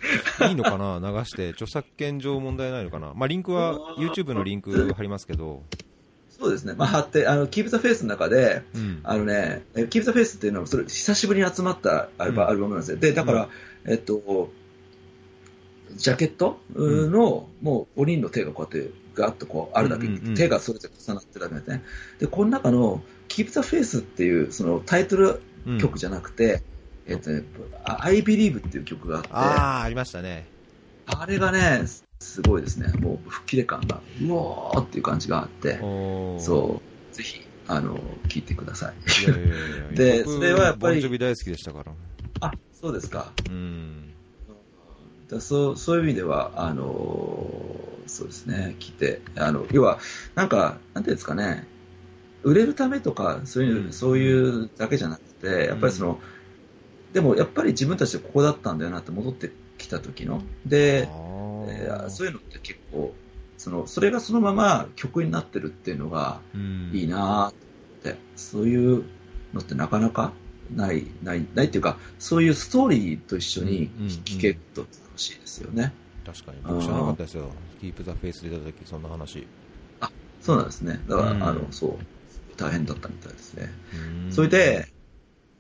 いいのかな、[laughs] 流して、著作権上問題ないのかな？まあ、リンクは、YouTube のリンク貼りますけど。そうですね、まあ、貼って、あの、Keep the Face の中で、うん、あのね、Keep the Face っていうのは、それ、久しぶりに集まったアルバ,、アルバムなんですよ。で、だから、えっと、ジャケットの、もう5人の手がこうやって、ガッとこうあるだけ、手がそれぞれ重なってるだけでね。で、この中の Keep the Face っていうそのタイトル曲じゃなくて、えっとね、I Believe っていう曲があって。ああ、ありましたね。あれがね、すごいですね。もう吹っ切れ感が、うおーっていう感じがあって、そう、ぜひ、あの、聞いてください。いやいやいやで、それはやっぱり。ボンジョビ大好きでしたから。あ、そうですか。うん。だそうそういう意味では、あのそうですね、来て、あの要は、なんか、なんていうんですかね、売れるためとか、そういう、うん、そういうだけじゃなくて、やっぱりその、うん、でもやっぱり自分たちでここだったんだよなって戻ってきた時の、で、えー、そういうのって結構、そのそれがそのまま曲になってるっていうのがいいなって、うん、そういうのってなかなかない、ない、ないっていうか、そういうストーリーと一緒に聴けると楽しいですよね。確かに。僕知らなかったですよ。キープザフェイスで出た時、そんな話。あ、そうなんですね。だから、うん、あの、そう、大変だったみたいですね。それで、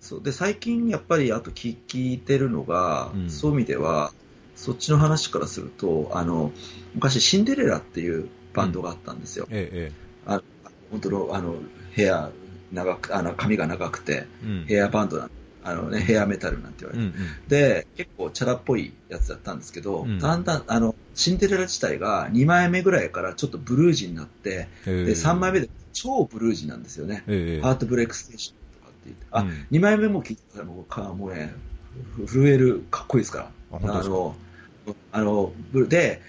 そうで最近やっぱりあと聞いてるのが、うん、そういう意味ではそっちの話からするとあの昔シンデレラっていうバンドがあったんですよ。うん、ええ、あ本当のあのヘア長くあの髪が長くて、うん、ヘアバンドなんあのね、ヘアメタルなんて言われて、うんうん、で、結構チャラっぽいやつだったんですけど、うん、だんだん、あの、シンデレラ自体が2枚目ぐらいからちょっとブルージーになって、で、3枚目で超ブルージーなんですよね。ハートブレイクステーションとかって言って、あ、うん、2枚目も聞いたらもうか、もうね、震える、かっこいいですから。あの、あの、で、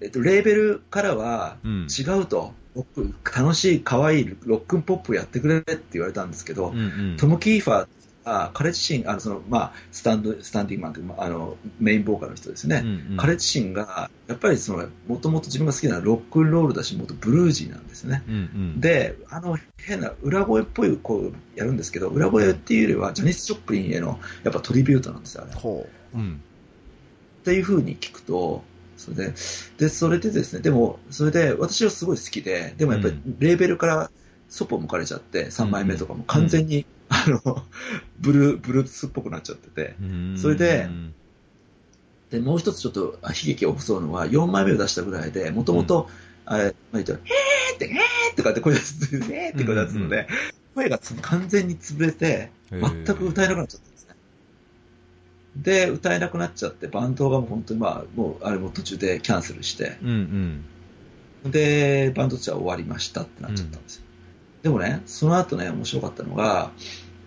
えっと、レーベルからは違うと、うん、楽しい、可愛いロックンポップやってくれって言われたんですけど、トム・キーファーあ彼自身、あのそのまあ、スタンドスタンディングマンというあのメインボーカルの人ですね、うんうん、彼自身がやっぱりもともと自分が好きなロックンロールだし、もっとブルージーなんですね、うんうん、であの変な裏声っぽいこうやるんですけど、裏声っていうよりはジャニス・ジョップリンへのやっぱトリビュートなんですよ、ね。う。ん、っていうふうに聞くと、それででそれでですね、でも、それで私はすごい好きで、でもやっぱりレーベルからそっぽ向かれちゃって、3枚目とかも完全に、あの、ブルー、ブルースっぽくなっちゃってて、それで、で、もう一つちょっと悲劇を起こうのは、4枚目を出したぐらいで、もともと、あれ、まあ、言っへーって、へーってかって声出す、へーって声出すので、声が完全に潰れて、全く歌えなくなっちゃったんですね。で、歌えなくなっちゃって、バンドがもう本当にまあ、もう、あれも途中でキャンセルして、うんうん、で、バンドとしては終わりましたってなっちゃったんですよ。でもね、その後ね、面白かったのが、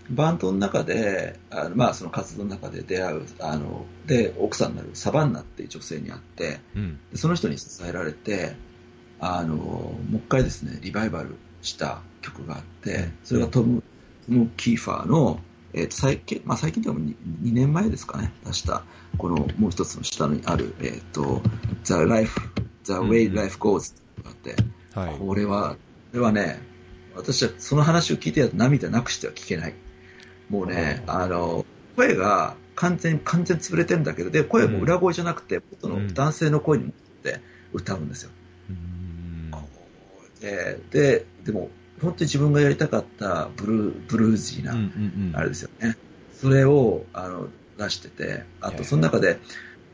バンドの中で、あのまあ、その活動の中で出会う、あの、で、奥さんになるサバンナっていう女性に会って、うん、その人に支えられて、あの、もう一回ですね、リバイバルした曲があって、それがトム、トムキーファーの、えー、と最近、まあ、最近でも 2, 2年前ですかね、出した、このもう一つの下にある、えっ、ー、と、The Life, The Way Life Goes があって、はい、これは、これはね、私はその話を聞いて涙なくしては聞けない。もうね、あの、声が完全に、完全に潰れてるんだけど、で、声も裏声じゃなくて、元の男性の声に持って歌うんですよ。で、で、でも、本当に自分がやりたかったブルー、ブルージーな、あれですよね。それを、あの、出してて、あと、その中で、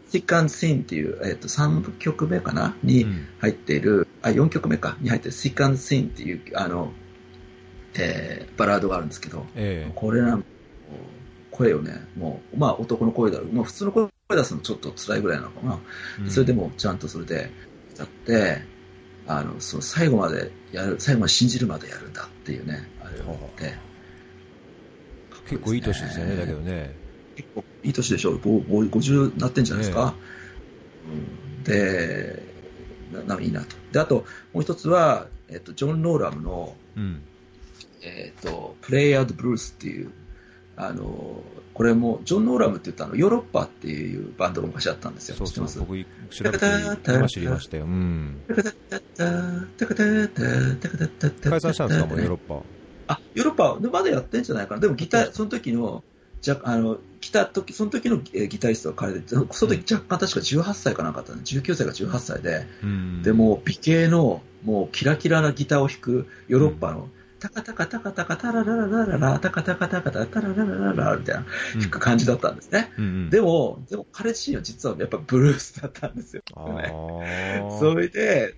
シックアンシーンっていう、えっ、ー、と、3曲目かな？に入っている、うん、あ、4曲目か？に入ってるシックアンシーンっていう、あの、えー、バラードがあるんですけど、えー、これなん声をね、もう、まあ男の声だろう、まあ普通の声声出すのちょっと辛いぐらいなのかな。うんそれでもちゃんとそれで歌って、あの、その最後までやる、最後まで信じるまでやるんだっていうね、あれを思って。結構いい年ですよね、だけどね。結構いい年でしょう、ごご50になってんじゃないですか。うんでな、ないいなと。で、あと、もう一つは、えっと、ジョン・ローラムの、うん。えっと、プレイヤード・ブルースっていう、あの、これも、ジョン・ノーラムって言ったの、ヨーロッパっていうバンドが昔あったんですよ。そうそう、知ってます？僕、調べて今知りましたよ。うん。解解散したんですか、もうヨーロッパ。あ、ヨーロッパでまだやってんじゃないかな。でもギター、その時の、じゃ、あの、来た時、その時のえーギタリストは彼で、その時若干確か18歳かなんかだったね。19歳か18歳で、うん。で、もう美形の、もうキラキラなギターを弾くヨーロッパの、タカタカタカタカタララララララ、タカタカタカタタラララララみたいな感じだったんですね。うんうん、でも、でも彼自身は実はやっぱブルースだったんですよ。それで、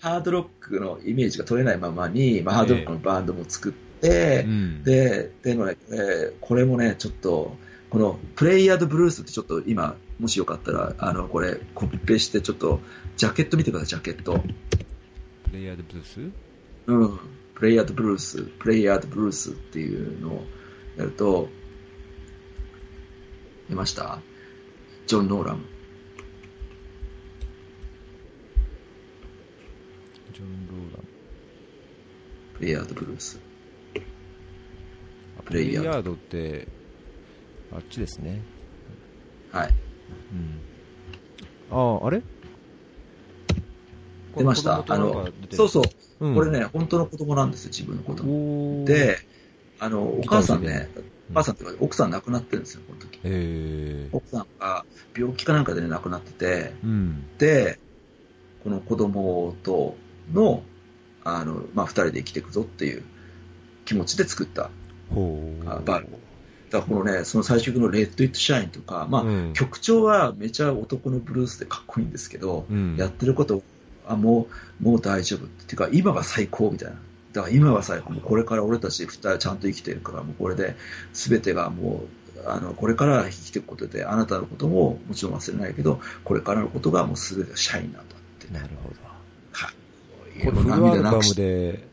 ハードロックのイメージが取れないままに、まあ、ハードロックのバンドも作って、うん、で、でもね、えーこれもね、ちょっと、このプレイヤードブルースってちょっと今、もしよかったら、あの、これ、コピペして、ちょっと、ジャケット見てください、ジャケット。プレイヤードブルース？うん。プレイヤードブルース、プレイヤードブルースっていうのをやると、見ました？ジョン・ノーラム。ジョン・ローラン。プレイヤードブルース。あプレイヤードプレイヤードって、あっちですね。はい。うん。ああ、あれ？出ました。あの、そうそう、うん、これね、本当の子供なんですよ、自分の子供。で、あの、お母さんね、うんお母さんっていうか奥さん亡くなってるんですよ、この時。えー、奥さんが病気かなんかでね、亡くなってて、うん。で、この子供との、あの、まあ、二人で生きていくぞっていう気持ちで作った。ほう。あバルだからこのね、その最終曲のレッド・イット・シャインとか、まあ、うん曲調はめちゃ男のブルースでかっこいいんですけど、うんやってること、あ、もう、もう大丈夫っていうか、今が最高みたいな。だから今が最高。これから俺たち二人ちゃんと生きてるから、もうこれで全てがもう、あの、これから生きていくことで、あなたのことももちろん忘れないけど、これからのことがもう全てがシャインなんだって。なるほど。かっこいいこれフルアルバムで、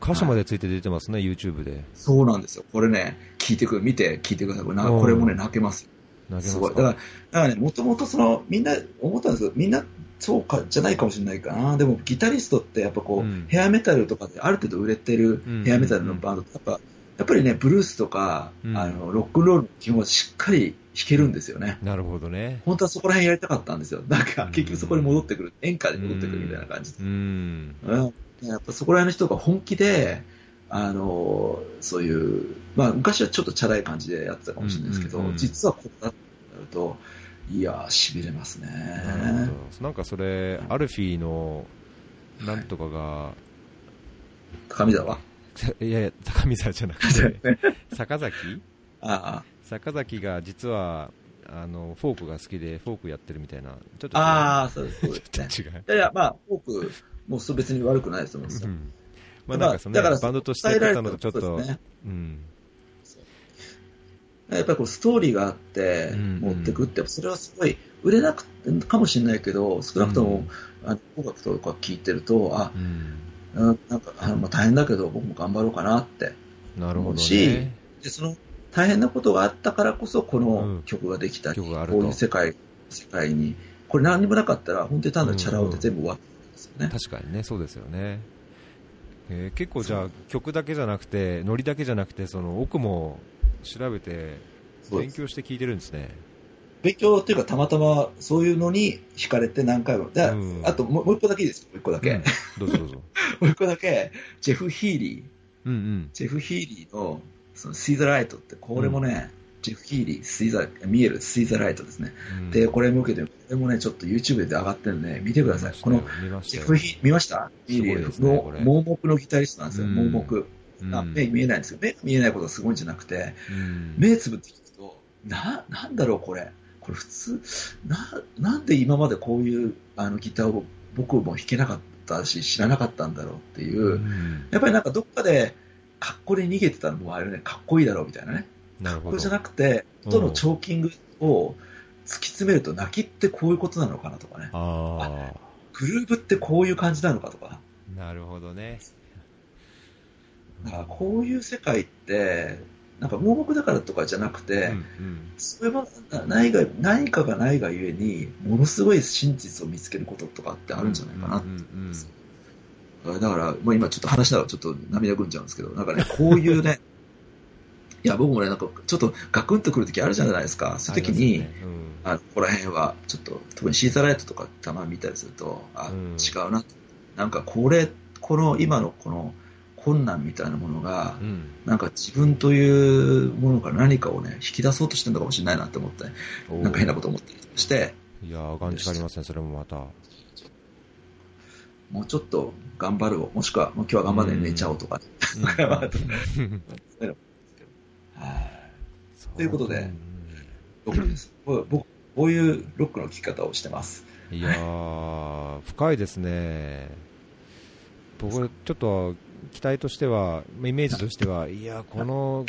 歌詞までついて出てますね、YouTube で。そうなんですよ。これね、聞いてくる、見て聞いてください。これこれもね、泣けますよ。すごい。だから、だからね、もともとその、みんな思ったんですけど、みんなそうか、じゃないかもしれないかな。でも、ギタリストってやっぱこう、うんヘアメタルとかである程度売れてるうんヘアメタルのバンドって、やっぱ、やっぱりね、ブルースとか、うんあの、ロックンロールの基本はしっかり弾けるんですよね。なるほどね。本当はそこら辺やりたかったんですよ。なんかうん、結局そこに戻ってくる。演歌に戻ってくるみたいな感じでうん。うんやっぱそこら辺の人が本気で、あのそういう、まあ、昔はちょっとチャラい感じでやってたかもしれないですけど、実はこうなると、いやー、しびれますね。なんかそれ、アルフィーの、なんとかが、高見沢？[laughs] いやいや、高見沢じゃなくて、[laughs] 坂崎？あ坂崎が実は、あの、フォークが好きで、フォークやってるみたいな。ちょっと。あ、ああ、そうですそうですね。[laughs] ちょっと違う。いやいや、まあ、フォーク、も別に悪くないですと思うん。うんまあなんかそのね、だからバンドとしてやってたのとちょっと、ねうん。やっぱりこうストーリーがあってうん持ってくって、それはすごい売れなくかもしれないけど、少なくとも、あの音楽とか聴いてると、あ、うん。うんなんかあのまあ大変だけど僕も頑張ろうかなってなるほどしね。でその大変なことがあったからこそこうんの曲ができたり、曲があるとこういう世界世界にこれ何にもなかったら本当に単なるチャラ男で全部終わってるんですよね、確かにね、そうですよね。えー結構じゃあ曲だけじゃなくて、ノリだけじゃなくて、その奥も調べて、勉強して聞いてるんですね。勉強っていうかたまたまそういうのに惹かれて何回も。で、うん。あともうもう一個だけいいですもう一個だけ、うん。どうぞどうぞ。[laughs] もう一個だけジェフ・ヒーリー。うんうん。ジェフ・ヒーリーのその See the Light ってこれもね、ジェフ・ヒーリー See the 見える See the Light ですね、うん。でこれ向けてこれもねちょっと YouTube で上がってるんで見てください。このジェフ・ヒ見ました？すごいですね盲目のギタリストなんですよ、うん。盲目。あうん目見えないんですよ。目が見えないことがすごいんじゃなくて、うん目つぶって聞くと、な、なんだろうこれ。これ普通、な、なんで今までこういうあのギターを僕も弾けなかったし、知らなかったんだろうっていう、うんやっぱりなんかどっかで、かっこで逃げてたのもあれね、かっこいいだろうみたいなね。なるほどこれじゃ。なくて、音のチョーキングを、突き詰めると泣きってこういうことなのかなとかね。あグルーブってこういう感じなのかとか。あ、なるほどね。だからこういう世界って、なんか盲目だからとかじゃなくて、うんうん。そういうもの何が何かがないがゆえに、ものすごい真実を見つけることとかってあるんじゃないかなって。うんうんうんだから、もう今ちょっと話しながらちょっと涙ぐんじゃうんですけど、なんかね、こういうね、[laughs] いや、僕もね、なんかちょっとガクンとくるときあるじゃないですか。そういうときに、ありますね。あのここら辺は、ちょっと、特にシーザーライトとかたまに見たりすると、あ、うん。違うな。なんかこれ、この今のこの困難みたいなものが、うんうんなんか自分というものから何かをね、引き出そうとしてるのかもしれないなって思って、なんか変なこと思ったりして、いやー、がんじかりますね、それもまた。もうちょっと頑張るを、もしくはもう今日は頑張って寝ちゃおうとか、うんはいということでんロックです。僕、僕こういうロックの聴き方をしてます。いやー、深いですね。僕、ちょっと期待としては、イメージとしては、いや、この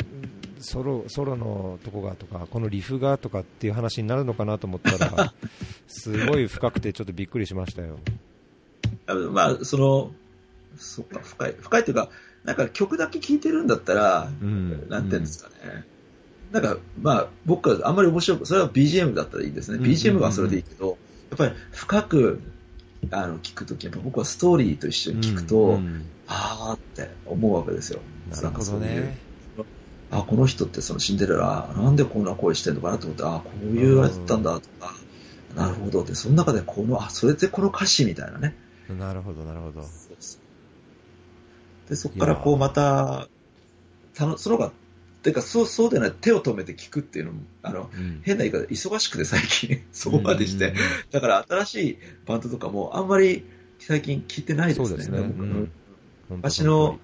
ソロソロのとこがとか、このリフがとかっていう話になるのかなと思ったら、[laughs] すごい深くて、ちょっとびっくりしましたよ。まあ、その、そっか、深い。深いというか、なんか曲だけ聴いてるんだったら、うんなんていうんですかね。なんか、まあ、僕はあんまり面白く、それは BGM だったらいいですね。うん BGM はそれでいいけど、やっぱり深く、あの、聞くとき、やっぱ僕はストーリーと一緒に聞くと、うんうんあーって思うわけですよ。なるほどね。あ、この人ってそのシンデレラ、なんでこんな声してんのかなと思って、あ、こういうあれだったんだとか、なるほど。で、その中でこの、あ、それでこの歌詞みたいなね。なるほど、なるほど。で、そこからこうまた、たのそのが、てか、そう、そうでない、手を止めて聞くっていうのも、あの、うん。変な言い方、忙しくて最近、[laughs] そこまでして。うんうんうん。だから新しいバンドとかも、あんまり最近聞いてないですね。すね。僕うん。本当昔の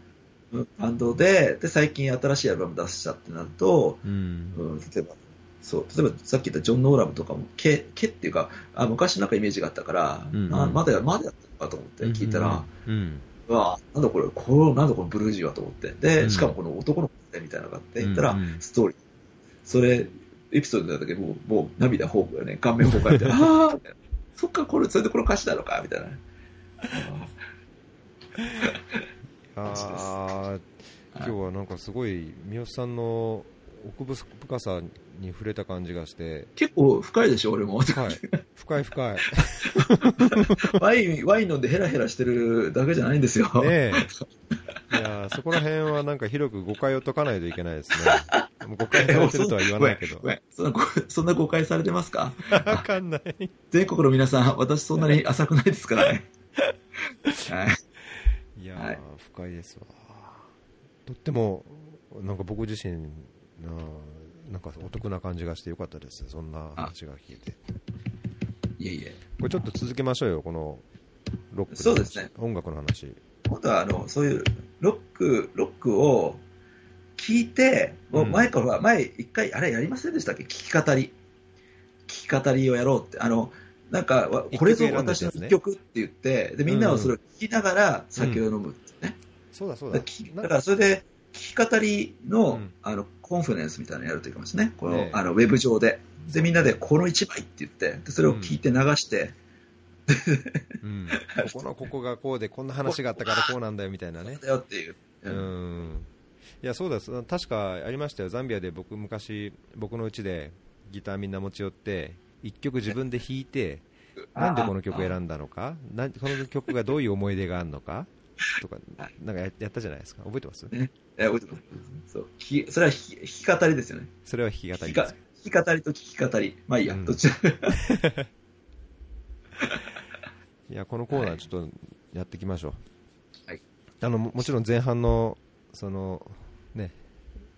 バンドで、で、最近新しいアルバム出したってなると、うん。うん、例えば、そう、例えばさっき言ったジョン・ノーラムとかも、毛、毛っていうか、あ昔なんかイメージがあったから、うんうん。なまだや、まだやってるのかと思って聞いたら、うん。うわなんだこれ、このなんだこのブルージーはと思って。で、うん。しかもこの男の子みたいなのがあって、言ったら、ストーリー。それ、エピソードだったけど、もう、もう涙ホームがね、顔面崩壊みたいな、[laughs] ああそっか、これ、それでこの歌詞なのかみたいな。あー。今日はなんかすごい三好さんの奥深さに触れた感じがして、結構深いでしょ、俺も。深い、深い深い。[laughs] ワイン、ワイン飲んでヘラヘラしてるだけじゃないんですよ。ねえ。いやーそこら辺はなんか広く誤解を解かないといけないですね。もう誤解されてるとは言わないけど。そんなごそんな誤解されてますか？わかんない。全国の皆さん、私そんなに浅くないですからね？はい。いやー、はい深いですわ。とっても、なんか僕自身、なんかお得な感じがしてよかったです。そんな話が聞いて。いえいえ。これちょっと続けましょうよ、このロックそうですね。音楽の話。今度は、あの、そういう、ロック、ロックを聞いて、もう前から、前一回、あれやりませんでしたっけ？聞き語り。聞き語りをやろうって。あの、なんか、これぞ私の一曲って言って、で、みんなはそれを聞きながら酒を飲むってね。そうだそうだだから。それで、聞き語りの,、うんあの conference みたいなのやるといいかもしれないね。この、ねえあのウェブ上で。で、みんなでこの一枚って言って、でそれを聞いて流して、うん、[laughs] ここのここがこうで、こんな話があったからこうなんだよみたいなね。だよっていう。う。ん。いや、そうです。確かありましたよ。ザンビアで僕昔、僕の家でギターみんな持ち寄って、一曲自分で弾いて、なんでこの曲選んだのか、なんこの曲がどういう思い出があるのか？とか、なんかややったじゃないですか。覚えてます？ねえ覚えてますそう聞きそれは弾き語りですよね。それは弾き語り。弾き語りと聞き語り。まあいいや、うんどっち [laughs] いや、このコーナーちょっとやっていきましょう。はい。あのももちろん前半のそのね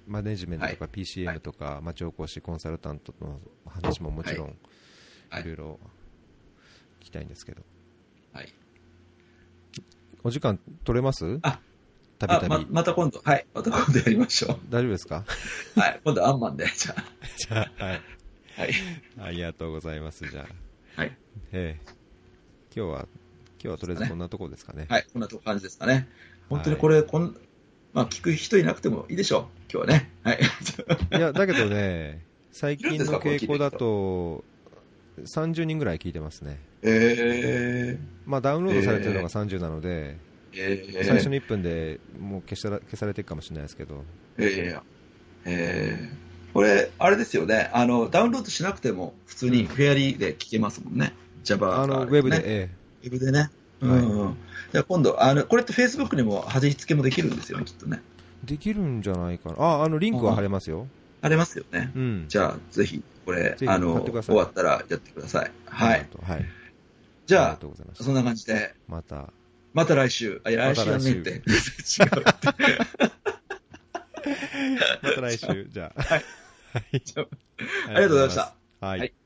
マネジメントとかは PCM とか町おこしコンサルタントの話ももちろんはいいろいろ聞きたいんですけど、はい。お時間取れます？あたびたびまた今度、はい。また今度やりましょ大丈夫ですか？う。[laughs] はい。今度アンマンで、[laughs] じゃじゃあ、はい、あ。はい。ありがとうございますじゃあ、はい。ええ今日は今日はとりあえずこんなところですかねはい。こんな感じですかね。本当にこれ、こん、まあ聞く人いなくてもいいでしょう。今日はね。はい。いやだけどね [laughs] 最近の傾向だと30人ぐらい聞いてますね。えまあ、ダウンロードされてるのが30なので、ー、えー、最初の1分でもう消したら消されてるかもしれないですけど、えー、えー、これ、あれですよねあの、ダウンロードしなくても普通にフェアリーで聞けますもんね、Java あの、ウェブで、えウェブでね。うんうんじゃあ今度あの、これって Facebook にも貼り付けもできるんですよね、きっとね。えできるんじゃないかな。あ、あの、リンクは貼れますよ。ありますよね。うん。じゃあ、ぜひ、これあの、終わったらやってください。はい。。はい。じゃあ。そんな感じで、また、また来週。あ、いや、来週週やんねって。また来週、じゃあ。はい。ありがとうございました。はいはい